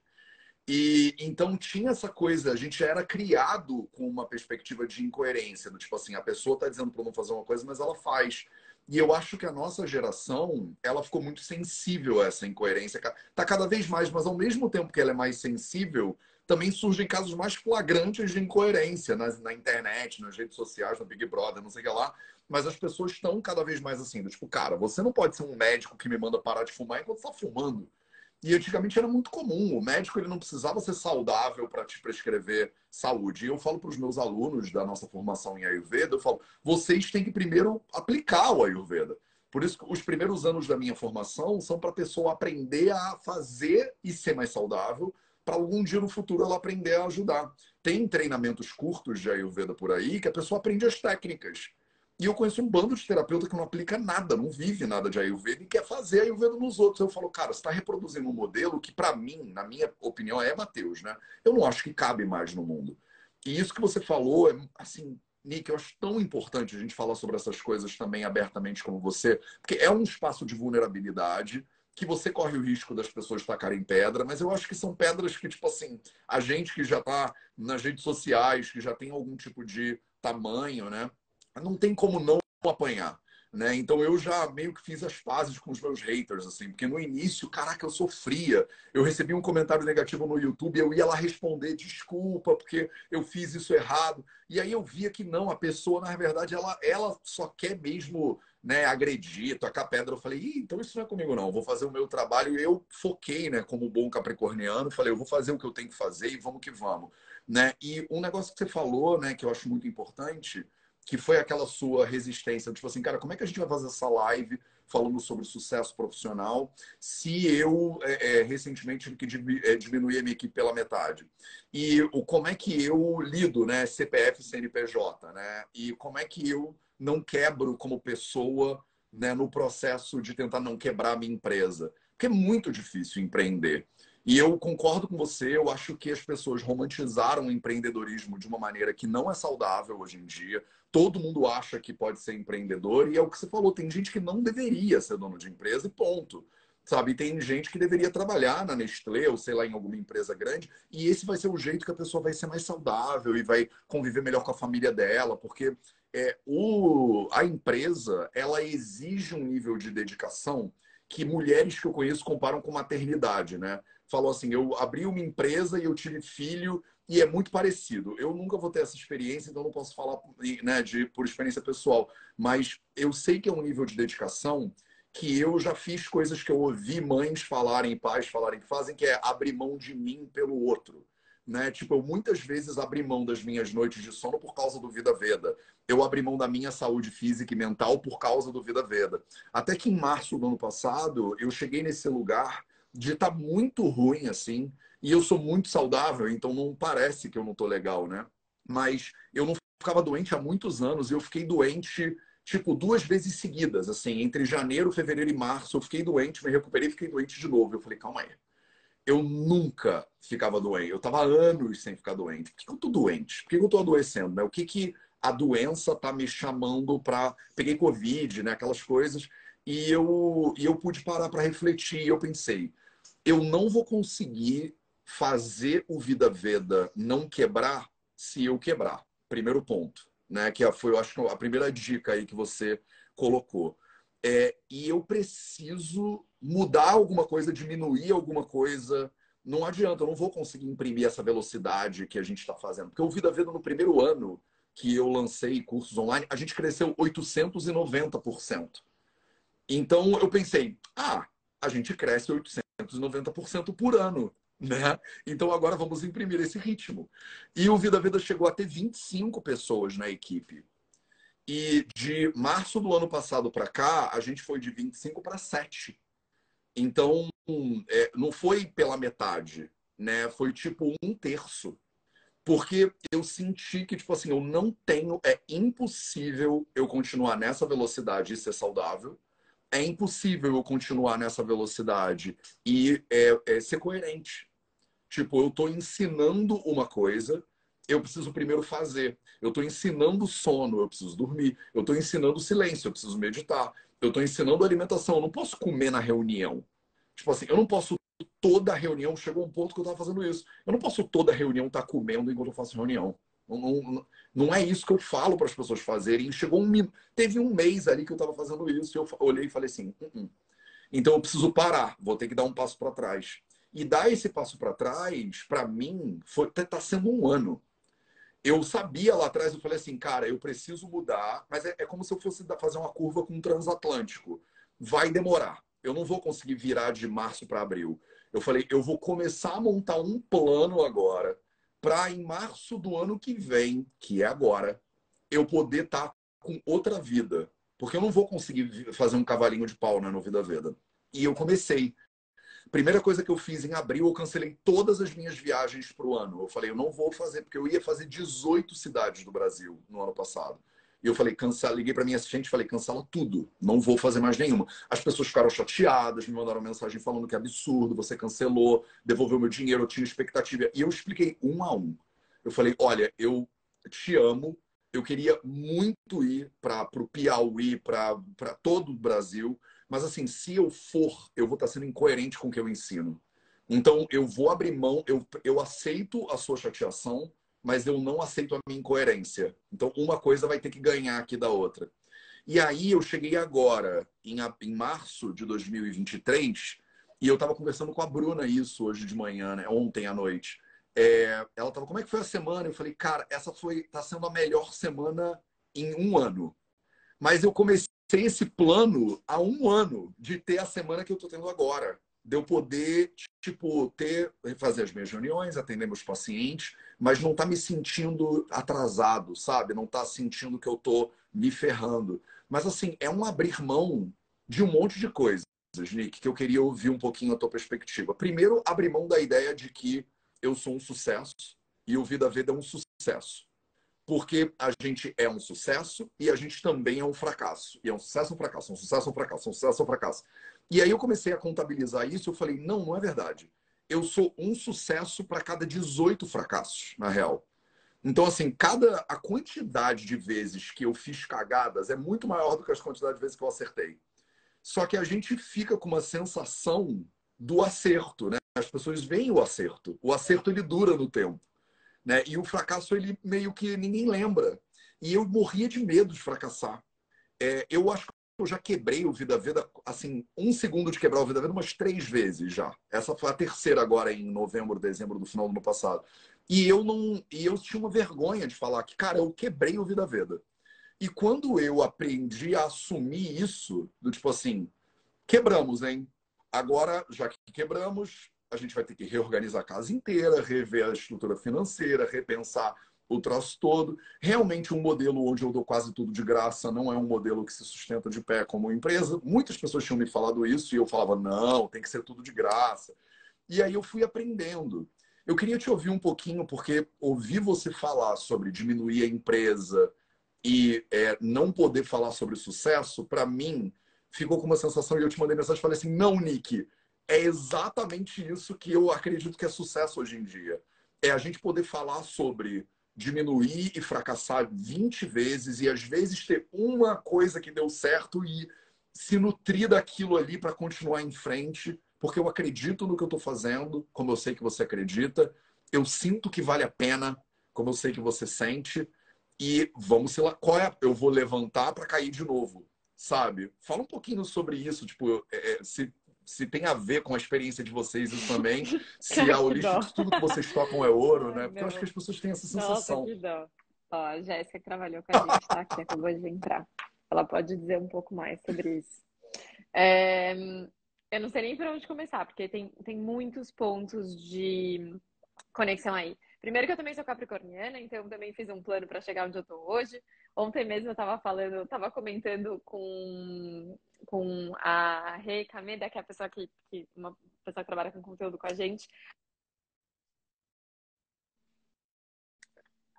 E então tinha essa coisa, a gente era criado com uma perspectiva de incoerência, do tipo assim, a pessoa está dizendo para não fazer uma coisa, mas ela faz. E eu acho que a nossa geração, ela ficou muito sensível a essa incoerência. Tá cada vez mais, mas ao mesmo tempo que ela é mais sensível, também surgem casos mais flagrantes de incoerência na, na internet, nas redes sociais, no Big Brother, não sei o que lá. Mas as pessoas estão cada vez mais assim, tipo, cara, você não pode ser um médico que me manda parar de fumar enquanto está fumando. E antigamente era muito comum. O médico ele não precisava ser saudável para te prescrever saúde. E eu falo para os meus alunos da nossa formação em Ayurveda, eu falo, vocês têm que primeiro aplicar o Ayurveda. Por isso que os primeiros anos da minha formação são para a pessoa aprender a fazer e ser mais saudável, para algum dia no futuro ela aprender a ajudar. Tem treinamentos curtos de Ayurveda por aí que a pessoa aprende as técnicas. E eu conheço um bando de terapeuta que não aplica nada, não vive nada de Ayurveda e quer fazer Ayurveda nos outros. Eu falo, cara, você está reproduzindo um modelo que, para mim, na minha opinião, é Mateus, né? Eu não acho que cabe mais no mundo. E isso que você falou, é, assim, Nick, eu acho tão importante a gente falar sobre essas coisas também abertamente como você, porque é um espaço de vulnerabilidade que você corre o risco das pessoas tacarem pedra, mas eu acho que são pedras que, tipo assim, a gente que já está nas redes sociais, que já tem algum tipo de tamanho, né? não tem como não apanhar. Né? Então eu já meio que fiz as pazes com os meus haters, assim, porque no início, caraca, eu sofria. Eu recebi um comentário negativo no YouTube, eu ia lá responder desculpa, porque eu fiz isso errado. E aí eu via que não, a pessoa, na verdade, ela, ela só quer mesmo né, agredir, tocar pedra. Eu falei, Ih, então isso não é comigo, não. Eu vou fazer o meu trabalho. Eu foquei, né, como bom capricorniano, falei, eu vou fazer o que eu tenho que fazer e vamos que vamos. Né? E um negócio que você falou, né, que eu acho muito importante que foi aquela sua resistência, tipo assim, cara, como é que a gente vai fazer essa live falando sobre sucesso profissional se eu é, é, recentemente tive que é, diminuir a minha equipe pela metade? E o, como é que eu lido, né, CPF e CNPJ, né? E como é que eu não quebro como pessoa né, no processo de tentar não quebrar a minha empresa? Porque é muito difícil empreender. E eu concordo com você, eu acho que as pessoas romantizaram o empreendedorismo de uma maneira que não é saudável hoje em dia. Todo mundo acha que pode ser empreendedor, e é o que você falou: tem gente que não deveria ser dono de empresa, e ponto. Sabe, tem gente que deveria trabalhar na Nestlé ou sei lá em alguma empresa grande, e esse vai ser o jeito que a pessoa vai ser mais saudável e vai conviver melhor com a família dela, porque é, o, a empresa ela exige um nível de dedicação que mulheres que eu conheço comparam com maternidade, né? falou assim: eu abri uma empresa e eu tive filho e é muito parecido. Eu nunca vou ter essa experiência, então não posso falar né, de, por experiência pessoal, mas eu sei que é um nível de dedicação que eu já fiz coisas que eu ouvi mães falarem, pais falarem que fazem, que é abrir mão de mim pelo outro. Né? Tipo, eu muitas vezes abri mão das minhas noites de sono por causa do Vida Veda. Eu abri mão da minha saúde física e mental por causa do Vida Veda. Até que em março do ano passado, eu cheguei nesse lugar de estar tá muito ruim assim. E eu sou muito saudável, então não parece que eu não tô legal, né? Mas eu não ficava doente há muitos anos e eu fiquei doente tipo duas vezes seguidas, assim, entre janeiro, fevereiro e março, eu fiquei doente, me recuperei fiquei doente de novo. Eu falei, calma aí. Eu nunca ficava doente. Eu tava anos sem ficar doente. Por que, eu tô doente? Por que, eu tô adoecendo? Né? O que, que a doença tá me chamando para Peguei Covid, né? Aquelas coisas. E eu, e eu pude parar para refletir. E eu pensei, eu não vou conseguir fazer o Vida Veda não quebrar se eu quebrar. Primeiro ponto, né? Que foi, eu acho, a primeira dica aí que você colocou. É, e eu preciso mudar alguma coisa, diminuir alguma coisa. Não adianta, eu não vou conseguir imprimir essa velocidade que a gente está fazendo. Porque o Vida Veda, no primeiro ano que eu lancei cursos online, a gente cresceu 890%. Então eu pensei, ah, a gente cresce 890% por ano. Né? Então agora vamos imprimir esse ritmo. E o Vida Vida chegou a ter 25 pessoas na equipe. E de março do ano passado para cá, a gente foi de 25 para 7. Então, é, não foi pela metade, né? Foi tipo um terço. Porque eu senti que, tipo assim, eu não tenho, é impossível eu continuar nessa velocidade e ser saudável é impossível eu continuar nessa velocidade e é, é ser coerente. Tipo, eu estou ensinando uma coisa, eu preciso primeiro fazer. Eu estou ensinando sono, eu preciso dormir. Eu estou ensinando silêncio, eu preciso meditar. Eu estou ensinando alimentação, eu não posso comer na reunião. Tipo assim, eu não posso toda reunião, chegou um ponto que eu estava fazendo isso. Eu não posso toda reunião estar tá comendo enquanto eu faço reunião. Não, não, não é isso que eu falo para as pessoas fazerem. Chegou um teve um mês ali que eu estava fazendo isso e eu olhei e falei assim, uh -uh. então eu preciso parar, vou ter que dar um passo para trás. E dar esse passo para trás, para mim, foi tá, tá sendo um ano. Eu sabia lá atrás, eu falei assim, cara, eu preciso mudar, mas é, é como se eu fosse fazer uma curva com um transatlântico. Vai demorar. Eu não vou conseguir virar de março para abril. Eu falei, eu vou começar a montar um plano agora para em março do ano que vem, que é agora, eu poder estar tá com outra vida. Porque eu não vou conseguir fazer um cavalinho de pau né, no Vida Veda. E eu comecei. Primeira coisa que eu fiz em abril, eu cancelei todas as minhas viagens para o ano. Eu falei, eu não vou fazer, porque eu ia fazer 18 cidades do Brasil no ano passado. E eu falei, cancela, liguei para minha assistente e falei, cancela tudo, não vou fazer mais nenhuma. As pessoas ficaram chateadas, me mandaram mensagem falando que é absurdo, você cancelou, devolveu meu dinheiro, eu tinha expectativa. E eu expliquei um a um. Eu falei, olha, eu te amo, eu queria muito ir para o Piauí, para todo o Brasil, mas assim, se eu for, eu vou estar sendo incoerente com o que eu ensino. Então, eu vou abrir mão, eu, eu aceito a sua chateação, mas eu não aceito a minha incoerência. Então, uma coisa vai ter que ganhar aqui da outra. E aí, eu cheguei agora, em, em março de 2023, e eu estava conversando com a Bruna isso hoje de manhã, né? ontem à noite. É, ela estava, como é que foi a semana? Eu falei, cara, essa foi, tá sendo a melhor semana em um ano. Mas eu comecei esse plano há um ano de ter a semana que eu estou tendo agora. de eu poder, tipo, ter, fazer as minhas reuniões, atender meus pacientes, mas não tá me sentindo atrasado, sabe? Não tá sentindo que eu tô me ferrando. Mas, assim, é um abrir mão de um monte de coisas, Nick, que eu queria ouvir um pouquinho a tua perspectiva. Primeiro, abrir mão da ideia de que eu sou um sucesso e o Vida Veda é um sucesso. Porque a gente é um sucesso e a gente também é um fracasso. E é um sucesso, um fracasso, um sucesso, um fracasso, um sucesso, um fracasso. E aí eu comecei a contabilizar isso e eu falei, não, não é verdade. Eu sou um sucesso para cada 18 fracassos, na real. Então, assim, cada a quantidade de vezes que eu fiz cagadas é muito maior do que as quantidades de vezes que eu acertei. Só que a gente fica com uma sensação do acerto, né? As pessoas veem o acerto. O acerto ele dura no tempo, né? E o fracasso ele meio que ninguém lembra. E eu morria de medo de fracassar. É, eu acho que eu já quebrei o Vida Veda, assim, um segundo de quebrar o Vida Veda umas três vezes já. Essa foi a terceira agora em novembro, dezembro do final do ano passado. E eu não, e eu tinha uma vergonha de falar que, cara, eu quebrei o Vida Veda. E quando eu aprendi a assumir isso, do tipo assim, quebramos, hein? Agora, já que quebramos, a gente vai ter que reorganizar a casa inteira, rever a estrutura financeira, repensar o troço todo. Realmente, um modelo onde eu dou quase tudo de graça não é um modelo que se sustenta de pé como empresa. Muitas pessoas tinham me falado isso e eu falava, não, tem que ser tudo de graça. E aí eu fui aprendendo. Eu queria te ouvir um pouquinho, porque ouvir você falar sobre diminuir a empresa e é, não poder falar sobre sucesso, para mim, ficou com uma sensação. E eu te mandei mensagem e falei assim: não, Nick, é exatamente isso que eu acredito que é sucesso hoje em dia. É a gente poder falar sobre diminuir e fracassar 20 vezes e às vezes ter uma coisa que deu certo e se nutrir daquilo ali para continuar em frente, porque eu acredito no que eu estou fazendo, como eu sei que você acredita, eu sinto que vale a pena, como eu sei que você sente, e vamos sei lá, qual é, eu vou levantar para cair de novo, sabe? Fala um pouquinho sobre isso, tipo, é, é se se tem a ver com a experiência de vocês isso também, <laughs> se a holística, tudo que vocês tocam é ouro, Ai, né? Porque eu acho que as pessoas têm essa sensação. Nossa, que dó. Ó, a Jéssica que trabalhou com a gente, tá? Que acabou de entrar. Ela pode dizer um pouco mais sobre isso. É, eu não sei nem por onde começar, porque tem, tem muitos pontos de conexão aí. Primeiro que eu também sou capricorniana, então também fiz um plano para chegar onde eu tô hoje. Ontem mesmo eu estava falando, eu estava comentando com, com a Rei Kameda, que é a pessoa que, que uma pessoa que trabalha com conteúdo com a gente.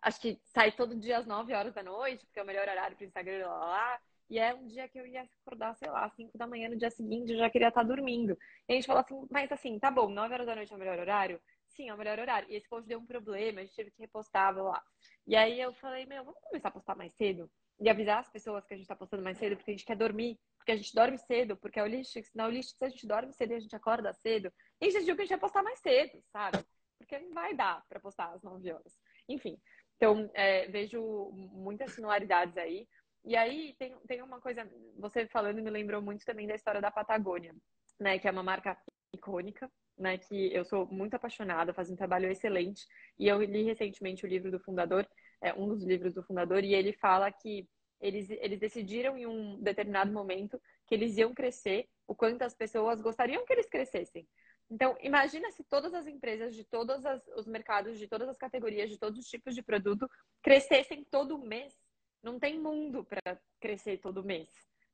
Acho que sai todo dia às 9 horas da noite, porque é o melhor horário para o Instagram, lá, lá, lá. E é um dia que eu ia acordar, sei lá, 5 da manhã no dia seguinte, eu já queria estar dormindo. E a gente falou assim, mas assim, tá bom, 9 horas da noite é o melhor horário? Sim, é o melhor horário. E esse post deu um problema, a gente teve que repostar, lá. E aí eu falei, meu, vamos começar a postar mais cedo? E avisar as pessoas que a gente tá postando mais cedo, porque a gente quer dormir, porque a gente dorme cedo, porque a Holistics, na Holistics a gente dorme cedo e a gente acorda cedo. E a gente decidiu que a gente vai postar mais cedo, sabe? Porque não vai dar para postar às 9 horas. Enfim, então é, vejo muitas similaridades aí. E aí tem, tem uma coisa, você falando me lembrou muito também da história da Patagônia, né? Que é uma marca icônica, né? Que eu sou muito apaixonada, faz um trabalho excelente. E eu li recentemente o livro do fundador, é, um dos livros do fundador, e ele fala que eles, eles decidiram em um determinado momento que eles iam crescer o quanto as pessoas gostariam que eles crescessem. Então, imagina se todas as empresas de todos as, os mercados, de todas as categorias, de todos os tipos de produto crescessem todo mês. Não tem mundo para crescer todo mês.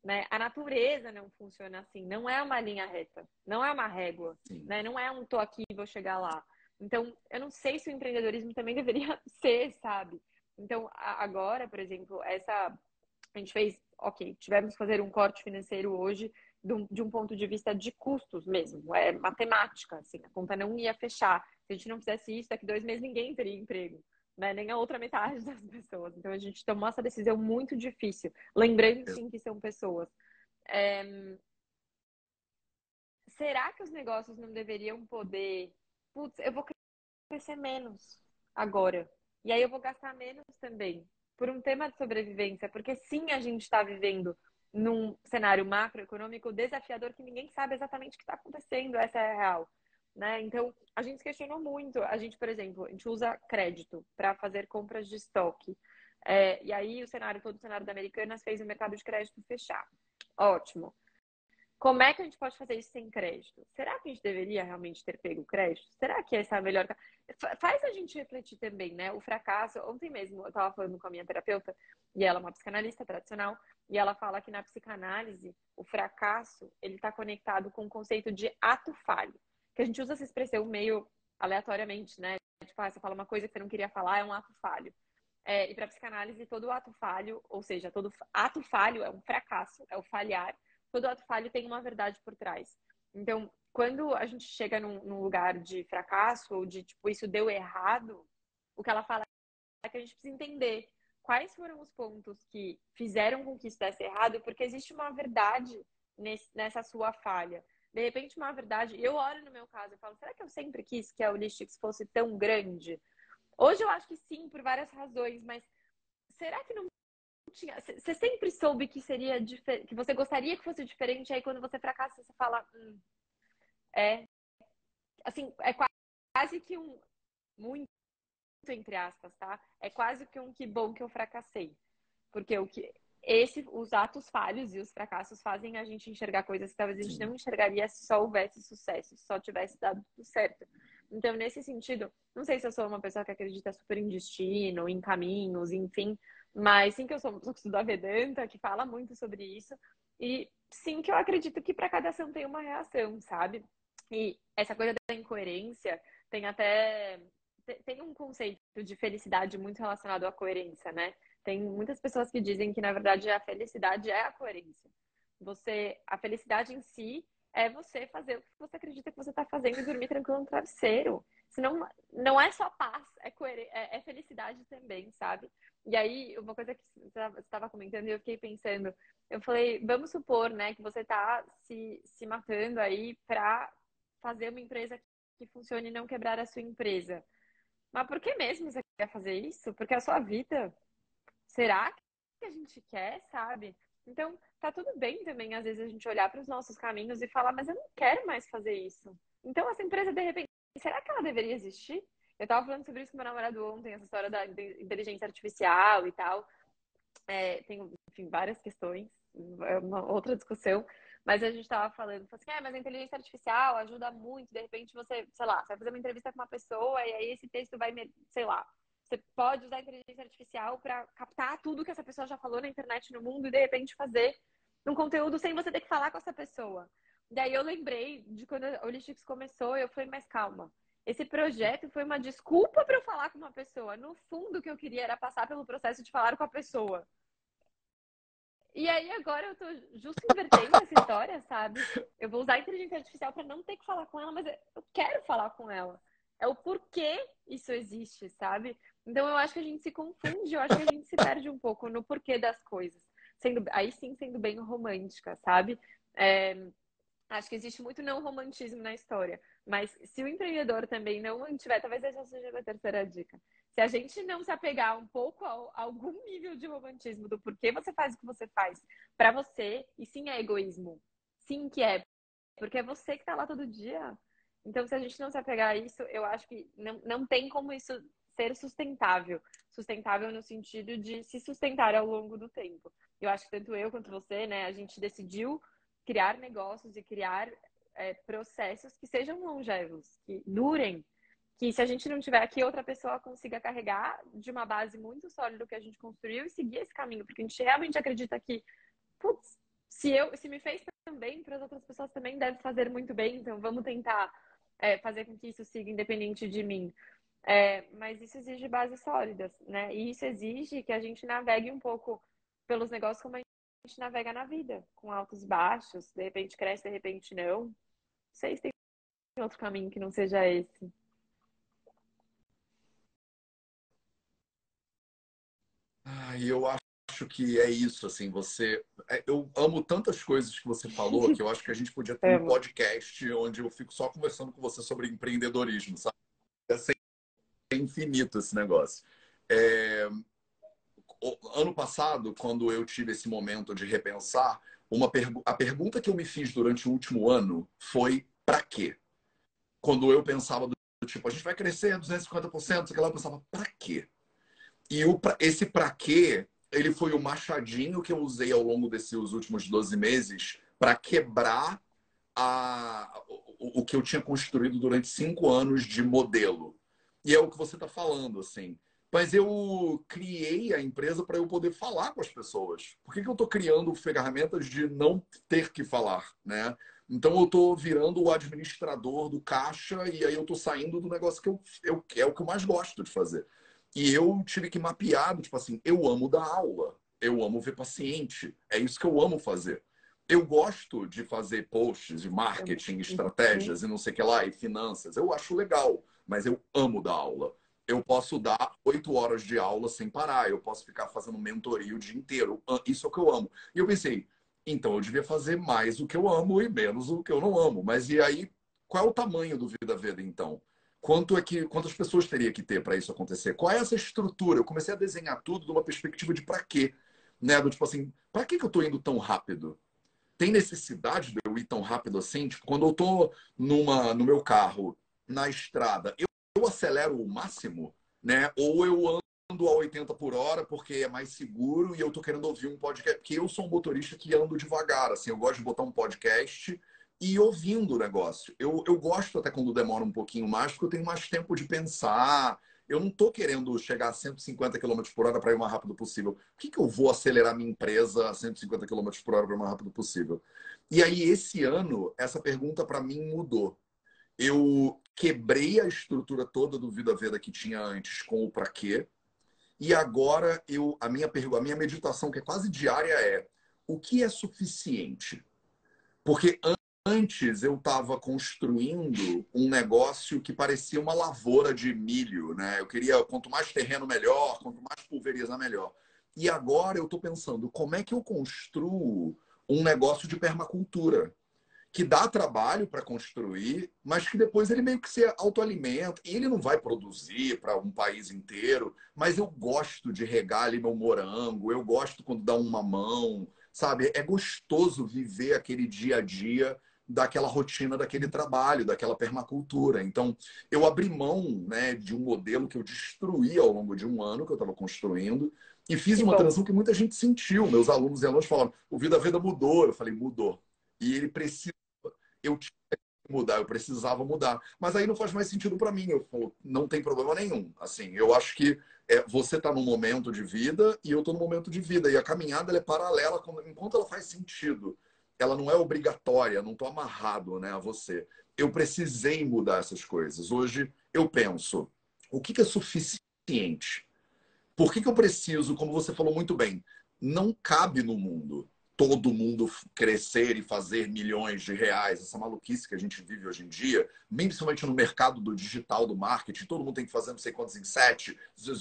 Né? A natureza não funciona assim, não é uma linha reta, não é uma régua, né? não é um tô aqui e vou chegar lá. Então, eu não sei se o empreendedorismo também <laughs> deveria ser, sabe? Então, agora, por exemplo, essa a gente fez, ok, tivemos que fazer um corte financeiro hoje de um ponto de vista de custos mesmo, é matemática, assim, a conta não ia fechar. Se a gente não fizesse isso, daqui dois meses ninguém teria emprego né? nem a outra metade <laughs> das pessoas. Então a gente tomou essa decisão muito difícil, lembrando sim que são pessoas. É... Será que os negócios não deveriam poder? Putz, eu vou crescer menos agora. E aí eu vou gastar menos também. Por um tema de sobrevivência, porque sim, a gente está vivendo num cenário macroeconômico desafiador que ninguém sabe exatamente o que está acontecendo, essa é a real. Né? Então, a gente se questionou muito. A gente, por exemplo, a gente usa crédito para fazer compras de estoque. É, e aí, o cenário, todo o cenário da Americanas fez o mercado de crédito fechar. Ótimo. Como é que a gente pode fazer isso sem crédito? Será que a gente deveria realmente ter pego crédito? Será que essa é a melhor. Faz a gente refletir também, né? O fracasso. Ontem mesmo eu estava falando com a minha terapeuta, e ela é uma psicanalista tradicional, e ela fala que na psicanálise o fracasso ele está conectado com o conceito de ato falho. Que a gente usa essa expressão meio aleatoriamente, né? Tipo, ah, você fala uma coisa que você não queria falar, é um ato falho. É, e para psicanálise, todo ato falho, ou seja, todo ato falho é um fracasso, é o falhar todo ato falho tem uma verdade por trás. Então, quando a gente chega num, num, lugar de fracasso ou de tipo isso deu errado, o que ela fala é que a gente precisa entender quais foram os pontos que fizeram com que isso desse errado, porque existe uma verdade nesse, nessa sua falha. De repente, uma verdade. Eu olho no meu caso e falo: será que eu sempre quis que a Holistics fosse tão grande? Hoje eu acho que sim, por várias razões, mas será que não tinha. Você sempre soube que seria que você gostaria que fosse diferente, aí quando você fracassa, você fala. Hum, é. Assim, é quase que um. Muito entre aspas, tá? É quase que um que bom que eu fracassei. Porque o que. Esse, os atos falhos e os fracassos fazem a gente enxergar coisas que talvez a gente Sim. não enxergaria se só houvesse sucesso, se só tivesse dado tudo certo. Então, nesse sentido, não sei se eu sou uma pessoa que acredita super em destino, em caminhos, enfim, mas sim que eu sou que estuda Vedanta, que fala muito sobre isso. E sim que eu acredito que para cada ação tem uma reação, sabe? E essa coisa da incoerência tem até tem um conceito de felicidade muito relacionado à coerência, né? Tem muitas pessoas que dizem que na verdade a felicidade é a coerência. Você, a felicidade em si é você fazer o que você acredita que você está fazendo e dormir tranquilo no travesseiro. Senão, não é só paz, é, é, é felicidade também, sabe? E aí, uma coisa que você estava comentando e eu fiquei pensando, eu falei, vamos supor, né, que você está se, se matando aí para fazer uma empresa que funcione e não quebrar a sua empresa. Mas por que mesmo você quer fazer isso? Porque a sua vida, será que a gente quer, sabe? Então, tá tudo bem também, às vezes, a gente olhar para os nossos caminhos e falar, mas eu não quero mais fazer isso. Então, essa empresa, de repente, será que ela deveria existir? Eu tava falando sobre isso com meu namorado ontem, essa história da inteligência artificial e tal. É, tem, enfim, várias questões, é uma outra discussão. Mas a gente estava falando, assim, é, mas a inteligência artificial ajuda muito. De repente você, sei lá, você vai fazer uma entrevista com uma pessoa e aí esse texto vai, sei lá, você pode usar a inteligência artificial para captar tudo que essa pessoa já falou na internet no mundo e de repente fazer um conteúdo sem você ter que falar com essa pessoa. Daí eu lembrei de quando a Holistics começou, eu falei, mas calma. Esse projeto foi uma desculpa para eu falar com uma pessoa. No fundo, o que eu queria era passar pelo processo de falar com a pessoa. E aí agora eu tô justo invertendo essa história, sabe? Eu vou usar a inteligência artificial para não ter que falar com ela, mas eu quero falar com ela. É o porquê isso existe, sabe? Então eu acho que a gente se confunde, eu acho que a gente se perde um pouco no porquê das coisas. Sendo, aí sim sendo bem romântica, sabe? É, acho que existe muito não romantismo na história. Mas se o empreendedor também não tiver, talvez essa seja a terceira dica. Se a gente não se apegar um pouco a, algum nível de romantismo do porquê você faz o que você faz para você, e sim é egoísmo. Sim que é. Porque é você que está lá todo dia. Então, se a gente não se apegar a isso, eu acho que não, não tem como isso ser sustentável. Sustentável no sentido de se sustentar ao longo do tempo. Eu acho que tanto eu quanto você, né, a gente decidiu criar negócios e criar é, processos que sejam longevos, que durem, que se a gente não tiver aqui, outra pessoa consiga carregar de uma base muito sólida que a gente construiu e seguir esse caminho, porque a gente realmente acredita que, putz, se eu, se me fez também, para as outras pessoas também deve fazer muito bem, então vamos tentar é, fazer com que isso siga independente de mim. É, mas isso exige bases sólidas, né? E isso exige que a gente navegue um pouco pelos negócios como a gente navega na vida, com altos e baixos, de repente cresce, de repente não. Não sei se tem outro caminho que não seja esse. Ah, eu acho que é isso, assim, você... É, eu amo tantas coisas que você falou que eu acho que a gente podia ter um <laughs> podcast onde eu fico só conversando com você sobre empreendedorismo, sabe? É infinito esse negócio. É ano passado, quando eu tive esse momento de repensar, uma pergu a pergunta que eu me fiz durante o último ano foi para quê? Quando eu pensava do tipo, a gente vai crescer 250%, aquela eu pensava, para quê? E o, esse para quê, ele foi o machadinho que eu usei ao longo desses últimos 12 meses para quebrar a, o, o que eu tinha construído durante cinco anos de modelo. E é o que você está falando, assim. Mas eu criei a empresa para eu poder falar com as pessoas. Por que, que eu estou criando ferramentas de não ter que falar, né? Então eu estou virando o administrador do caixa e aí eu estou saindo do negócio que eu, eu é o que eu mais gosto de fazer. E eu tive que mapear, tipo assim, eu amo dar aula, eu amo ver paciente, é isso que eu amo fazer. Eu gosto de fazer posts de marketing, estratégias e não sei o que lá, e finanças. Eu acho legal, mas eu amo dar aula. Eu posso dar oito horas de aula sem parar, eu posso ficar fazendo mentoria o dia inteiro. Isso é o que eu amo. E eu pensei, então eu devia fazer mais o que eu amo e menos o que eu não amo. Mas e aí, qual é o tamanho do Vida Veda, então? Quanto é que, quantas pessoas teria que ter para isso acontecer? Qual é essa estrutura? Eu comecei a desenhar tudo de uma perspectiva de para quê? Né? Do tipo assim, para que, que eu estou indo tão rápido? Tem necessidade de eu ir tão rápido assim? Tipo, quando eu estou numa, no meu carro, na estrada, eu, eu acelero o máximo, né? Ou eu ando a 80 por hora porque é mais seguro e eu tô querendo ouvir um podcast. Porque eu sou um motorista que ando devagar, assim, eu gosto de botar um podcast e ouvindo o negócio. Eu, eu gosto até quando demora um pouquinho mais, porque eu tenho mais tempo de pensar. Eu não estou querendo chegar a 150 km por hora para ir o mais rápido possível. Por que, que eu vou acelerar minha empresa a 150 km por hora para o mais rápido possível? E aí, esse ano, essa pergunta para mim mudou. Eu quebrei a estrutura toda do Vida Veda que tinha antes com o para quê. E agora eu a minha a minha meditação que é quase diária é o que é suficiente? Porque Antes eu estava construindo um negócio que parecia uma lavoura de milho, né? Eu queria quanto mais terreno melhor, quanto mais pulverizar melhor. E agora eu estou pensando como é que eu construo um negócio de permacultura que dá trabalho para construir, mas que depois ele meio que se autoalimenta. E ele não vai produzir para um país inteiro, mas eu gosto de regar ali meu morango, eu gosto quando dá uma mão, sabe? É gostoso viver aquele dia a dia daquela rotina, daquele trabalho, daquela permacultura. Então, eu abri mão né, de um modelo que eu destruí ao longo de um ano que eu estava construindo e fiz uma transição que muita gente sentiu. Meus alunos e alunos falaram: o Vida Veda mudou. Eu falei: mudou. E ele precisa. Eu tinha que mudar, eu precisava mudar. Mas aí não faz mais sentido para mim. Eu não tem problema nenhum. Assim, eu acho que é, você está num momento de vida e eu estou num momento de vida. E a caminhada é paralela enquanto ela faz sentido ela não é obrigatória, não estou amarrado né, a você. Eu precisei mudar essas coisas. Hoje eu penso, o que, que é suficiente? Por que, que eu preciso, como você falou muito bem, não cabe no mundo todo mundo crescer e fazer milhões de reais, essa maluquice que a gente vive hoje em dia, principalmente no mercado do digital, do marketing, todo mundo tem que fazer não sei quantos em sete,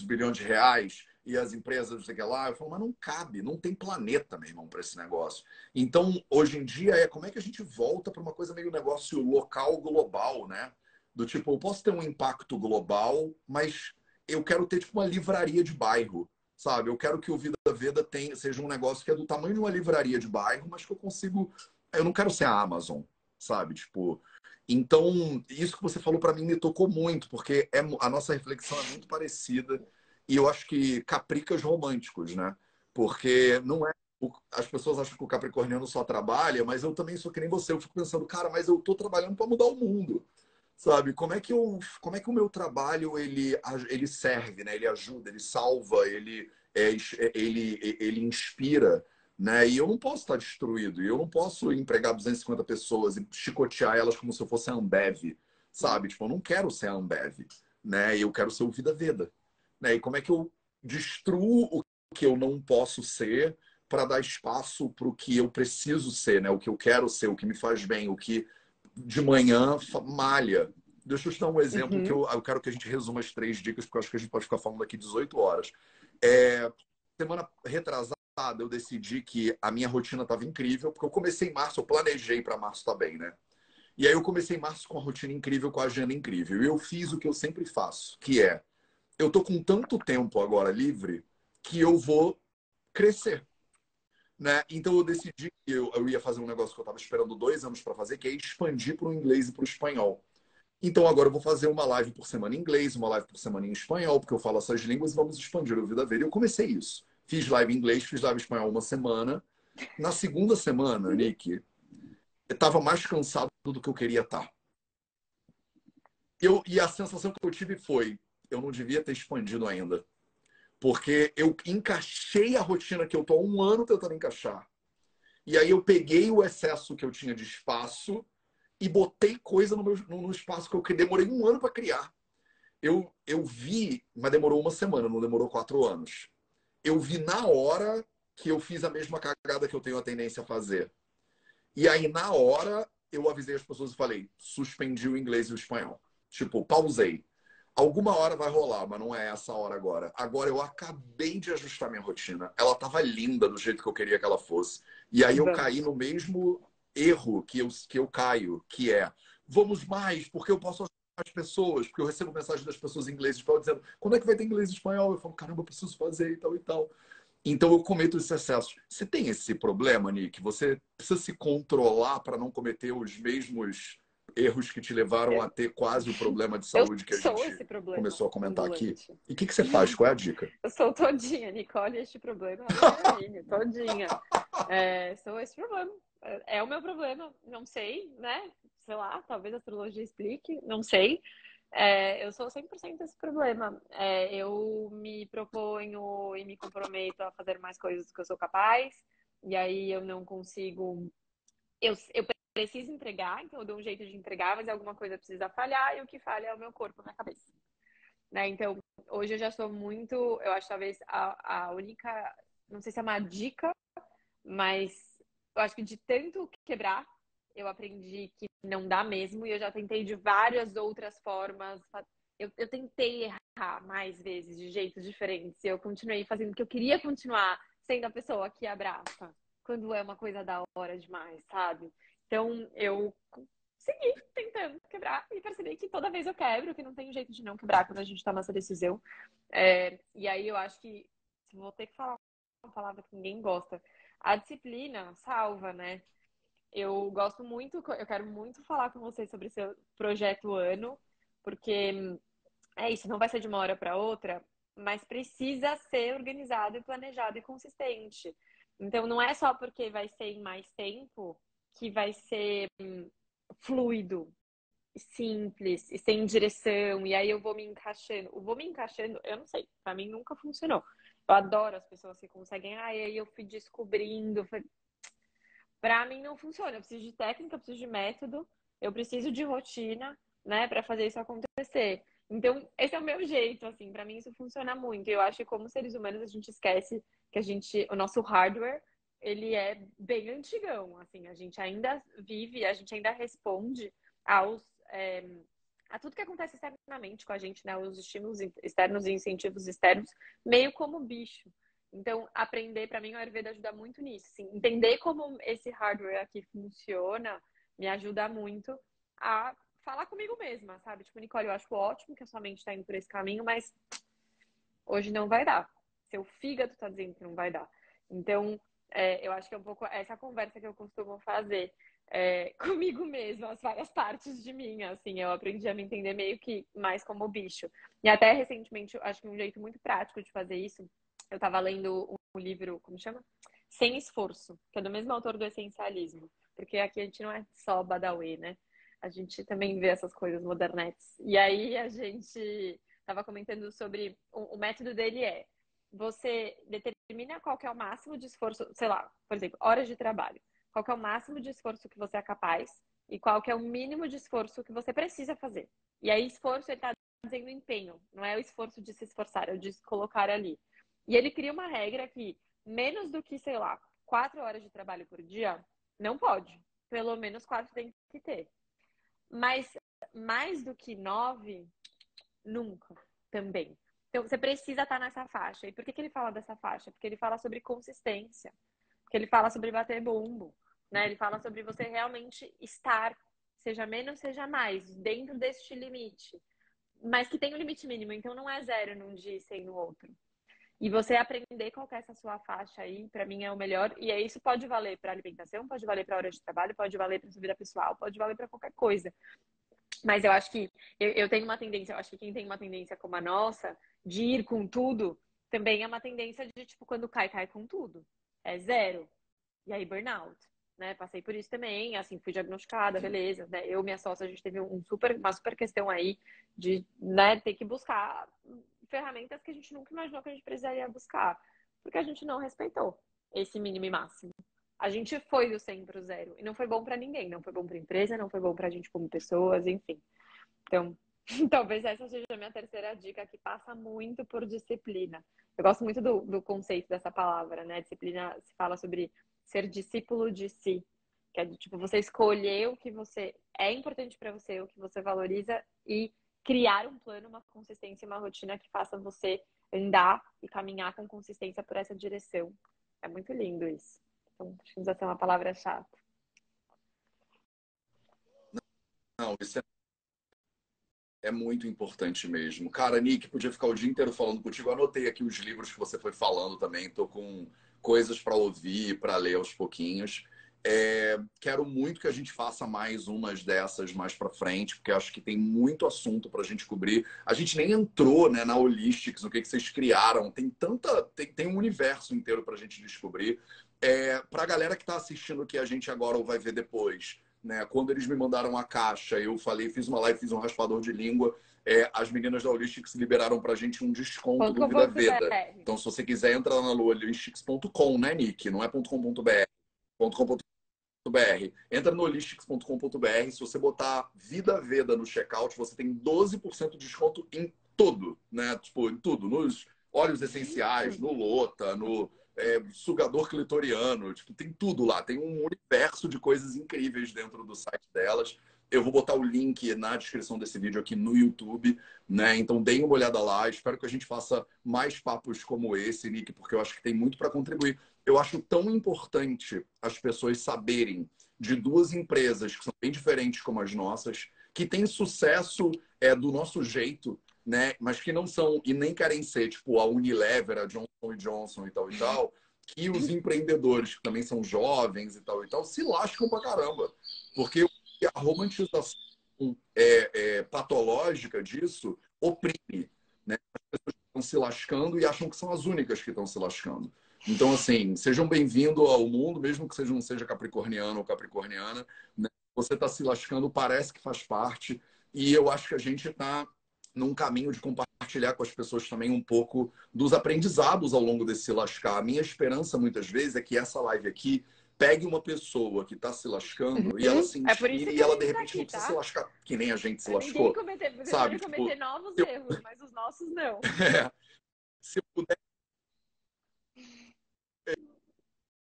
bilhões de reais, e as empresas, não sei o que lá. Eu falo, mas não cabe, não tem planeta, meu irmão, para esse negócio. Então, hoje em dia, é como é que a gente volta para uma coisa meio negócio local, global, né? Do tipo, eu posso ter um impacto global, mas eu quero ter tipo uma livraria de bairro, sabe? Eu quero que o Vida Veda tenha, seja um negócio que é do tamanho de uma livraria de bairro, mas que eu consigo. Eu não quero ser a Amazon, sabe? Tipo. Então, isso que você falou para mim me tocou muito, porque é, a nossa reflexão é muito parecida e eu acho que capricas românticos, né? Porque não é. As pessoas acham que o capricorniano só trabalha, mas eu também sou que nem você. Eu fico pensando, cara, mas eu tô trabalhando para mudar o mundo, sabe? Como é que eu, como é que o meu trabalho ele, ele serve, né? Ele ajuda, ele salva, ele, é, ele, ele inspira, né? E eu não posso estar destruído. Eu não posso empregar 250 pessoas e chicotear elas como se eu fosse a Ambev, sabe? Tipo, eu não quero ser a Ambev, né? Eu quero ser o Vida Veda. Né? E como é que eu destruo o que eu não posso ser para dar espaço para o que eu preciso ser, né? o que eu quero ser, o que me faz bem, o que de manhã malha. Deixa eu te dar um exemplo uhum. que eu, eu, quero que a gente resuma as três dicas, porque eu acho que a gente pode ficar falando aqui 18 horas. É, semana retrasada, eu decidi que a minha rotina estava incrível, porque eu comecei em março, eu planejei para março estar tá né? E aí eu comecei em março com a rotina incrível, com a agenda incrível. E eu fiz o que eu sempre faço, que é eu tô com tanto tempo agora livre que eu vou crescer. Né? Então eu decidi que eu, eu ia fazer um negócio que eu estava esperando dois anos para fazer, que é expandir para o inglês e para o espanhol. Então agora eu vou fazer uma live por semana em inglês, uma live por semana em espanhol, porque eu falo essas línguas e vamos expandir o Vida Verde. Eu comecei isso. Fiz live em inglês, fiz live em espanhol uma semana. Na segunda semana, Nick, estava mais cansado do que eu queria estar. Tá. Eu, e a sensação que eu tive foi: eu não devia ter expandido ainda. Porque eu encaixei a rotina que eu estou há um ano tentando encaixar. E aí eu peguei o excesso que eu tinha de espaço e botei coisa no, meu, no espaço que eu demorei um ano para criar. Eu, eu vi, mas demorou uma semana, não demorou quatro anos. Eu vi na hora que eu fiz a mesma cagada que eu tenho a tendência a fazer. E aí, na hora, eu avisei as pessoas e falei: suspendi o inglês e o espanhol. Tipo, pausei. Alguma hora vai rolar, mas não é essa hora agora. Agora eu acabei de ajustar minha rotina. Ela tava linda do jeito que eu queria que ela fosse. E aí eu caí no mesmo erro que eu, que eu caio, que é vamos mais, porque eu posso as pessoas, porque eu recebo mensagem das pessoas em inglês e espanhol dizendo quando é que vai ter inglês e espanhol? Eu falo, caramba, eu preciso fazer e tal e tal. Então eu cometo esses excessos. Você tem esse problema, Nick? Você precisa se controlar para não cometer os mesmos erros que te levaram eu... a ter quase o problema de saúde que a gente começou a comentar aqui. E o que, que você faz? Qual é a dica? Eu sou todinha, Nicole, este problema é todinha. <laughs> É, sou esse problema. É, é o meu problema, não sei, né? Sei lá, talvez a astrologia explique, não sei. É, eu sou 100% esse problema. É, eu me proponho e me comprometo a fazer mais coisas do que eu sou capaz, e aí eu não consigo. Eu, eu preciso entregar, então eu dou um jeito de entregar, mas alguma coisa precisa falhar, e o que falha é o meu corpo, a minha cabeça. Né? Então, hoje eu já sou muito. Eu acho talvez a, a única. Não sei se é uma dica, mas eu acho que de tanto quebrar eu aprendi que não dá mesmo e eu já tentei de várias outras formas. Eu, eu tentei errar mais vezes, de jeitos diferentes. Eu continuei fazendo o que eu queria continuar sendo a pessoa que abraça quando é uma coisa da hora demais, sabe? Então eu segui tentando quebrar e percebi que toda vez eu quebro, que não tem jeito de não quebrar quando a gente toma essa decisão. É, e aí eu acho que vou ter que falar uma palavra que ninguém gosta. A disciplina salva, né? Eu gosto muito, eu quero muito falar com vocês sobre seu projeto ano, porque é isso, não vai ser de uma hora para outra, mas precisa ser organizado e planejado e consistente. Então não é só porque vai ser em mais tempo que vai ser hum, fluido, simples e sem direção, e aí eu vou me encaixando. Vou me encaixando, eu não sei, para mim nunca funcionou. Eu adoro as pessoas que conseguem, ah, e aí eu fui descobrindo, fui... Para mim não funciona. Eu preciso de técnica, eu preciso de método, eu preciso de rotina, né, para fazer isso acontecer. Então, esse é o meu jeito, assim, para mim isso funciona muito. Eu acho que como seres humanos a gente esquece que a gente, o nosso hardware, ele é bem antigão, assim, a gente ainda vive, a gente ainda responde aos é, a tudo que acontece externamente com a gente, né, os estímulos externos e incentivos externos, meio como bicho. Então, aprender, para mim, o Ayurveda ajuda muito nisso. Assim, entender como esse hardware aqui funciona me ajuda muito a falar comigo mesma, sabe? Tipo, Nicole, eu acho ótimo que a sua mente está indo por esse caminho, mas hoje não vai dar. Seu fígado está dizendo que não vai dar. Então, é, eu acho que é um pouco essa conversa que eu costumo fazer é, <laughs> comigo mesma, as várias partes de mim, assim, eu aprendi a me entender meio que mais como bicho. E até recentemente, acho que um jeito muito prático de fazer isso eu estava lendo um livro, como chama? Sem Esforço, que é do mesmo autor do Essencialismo. Porque aqui a gente não é só Badawi, né? A gente também vê essas coisas modernetes. E aí a gente estava comentando sobre. O, método dele é: você determina qual é o máximo de esforço, sei lá, por exemplo, horas de trabalho. Qual é o máximo de esforço que você é capaz e qual é o mínimo de esforço que você precisa fazer. E aí, esforço, ele está dizendo empenho, não é o esforço de se esforçar, é o de se colocar ali. E ele cria uma regra que menos do que, sei lá, quatro horas de trabalho por dia, não pode. Pelo menos quatro tem que ter. Mas mais do que nove, nunca também. Então, você precisa estar nessa faixa. E por que, que ele fala dessa faixa? Porque ele fala sobre consistência. Porque ele fala sobre bater bumbo. Né? Ele fala sobre você realmente estar, seja menos, seja mais, dentro deste limite. Mas que tem um limite mínimo. Então, não é zero num dia e sem no outro. E você aprender qual é essa sua faixa aí, para mim é o melhor. E aí isso pode valer para alimentação, pode valer para hora de trabalho, pode valer para sua vida pessoal, pode valer para qualquer coisa. Mas eu acho que eu, eu, tenho uma tendência, eu acho que quem tem uma tendência como a nossa, de ir com tudo, também é uma tendência de, tipo, quando cai, cai com tudo. É zero. E aí, burnout. né? Passei por isso também, assim, fui diagnosticada, beleza, né? Eu minha sócia, a gente teve um super, uma super questão aí de, né, ter que buscar ferramentas que a gente nunca imaginou que a gente precisaria buscar, porque a gente não respeitou esse mínimo e máximo. A gente foi do 100 para o zero e não foi bom para ninguém, não foi bom para a empresa, não foi bom para a gente como pessoas, enfim. Então, <laughs> talvez essa seja a minha terceira dica, que passa muito por disciplina. Eu gosto muito do, do conceito dessa palavra, né? Disciplina se fala sobre ser discípulo de si, que é tipo você escolher o que você é importante para você, o que você valoriza e criar um plano, uma consistência, uma rotina que faça você andar e caminhar com consistência por essa direção. É muito lindo isso. Então, acho que não precisa ser uma palavra chata. Não, isso é, é muito importante mesmo. Cara, Nick, podia ficar o dia inteiro falando contigo. Anotei aqui os livros que você foi falando também. Tô com coisas para ouvir, para ler aos pouquinhos. É, quero muito que a gente faça mais umas dessas mais para frente, porque acho que tem muito assunto para a gente cobrir. A gente nem entrou né, na Holistics, no que, que vocês criaram. Tem tanta, tem, tem um universo inteiro para a gente descobrir. É, para a galera que está assistindo que a gente agora ou vai ver depois, né? Quando eles me mandaram a caixa, eu falei, fiz uma live, fiz um raspador de língua. É, as meninas da Holistics liberaram pra gente um desconto do Vida Veda. Então, se você quiser, entra lá na holistics.com, né, Nick? Não é .com.br. .com.br. Entra no holistics.com.br. Se você botar Vida Veda no checkout, você tem 12% de desconto em tudo, né? Tipo, em tudo. Nos óleos essenciais, no Lota, no é, sugador clitoriano, tipo, tem tudo lá. Tem um universo de coisas incríveis dentro do site delas. Eu vou botar o link na descrição desse vídeo aqui no YouTube, né? Então deem uma olhada lá. Espero que a gente faça mais papos como esse, Nick, porque eu acho que tem muito para contribuir. Eu acho tão importante as pessoas saberem de duas empresas que são bem diferentes como as nossas, que têm sucesso é, do nosso jeito, né? Mas que não são e nem querem ser tipo a Unilever, a Johnson Johnson e tal e tal, que os empreendedores que também são jovens e tal e tal se lascam pra caramba, porque a romantização é, é, patológica disso oprime, né? As pessoas estão se lascando e acham que são as únicas que estão se lascando. Então, assim, sejam bem-vindos ao mundo, mesmo que seja, não seja capricorniano ou capricorniana. Né? Você está se lascando, parece que faz parte. E eu acho que a gente está num caminho de compartilhar com as pessoas também um pouco dos aprendizados ao longo desse lascar. A minha esperança, muitas vezes, é que essa live aqui pegue uma pessoa que está se lascando uhum. e ela se inspire é e ela, de repente, tá aqui, não precisa tá? se lascar que nem a gente se lascou. Cometer, você <laughs> sabe? Pode cometer tipo, novos eu... erros, mas os nossos não. <laughs> É. Se eu puder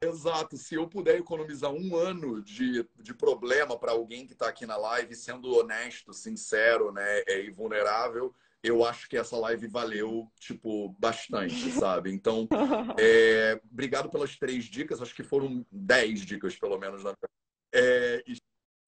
Exato. Se eu puder economizar um ano de, de problema para alguém que está aqui na live, sendo honesto, sincero né, e vulnerável, eu acho que essa live valeu, tipo, bastante, <laughs> sabe? Então, <laughs> é, obrigado pelas três dicas. Acho que foram dez dicas, pelo menos. Na... É,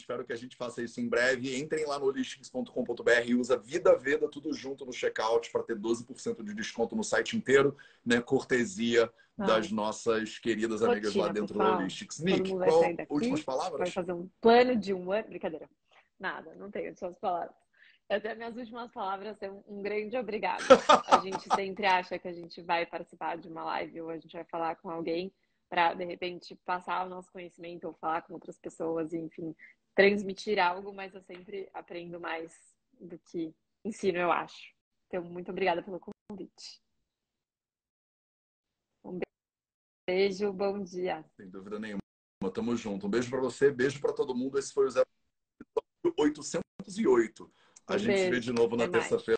espero que a gente faça isso em breve. Entrem lá no holistics.com.br e usa Vida Veda tudo junto no checkout para ter 12% de desconto no site inteiro, né? Cortesia ah. das nossas queridas amigas lá dentro do Holistics. Nick, qual últimas palavras? Vai fazer um plano de um ano. Brincadeira. Nada, não tenho suas palavras. Até minhas últimas palavras são um grande obrigado. A <laughs> gente sempre acha que a gente vai participar de uma live ou a gente vai falar com alguém para de repente passar o nosso conhecimento ou falar com outras pessoas, e, enfim, transmitir algo, mas eu sempre aprendo mais do que ensino, eu acho. Então, muito obrigada pelo convite. Um beijo, bom dia. Sem dúvida nenhuma. Tamo junto. Um beijo para você, beijo para todo mundo. Esse foi o 0808. A um gente beijo. se vê de novo na terça-feira.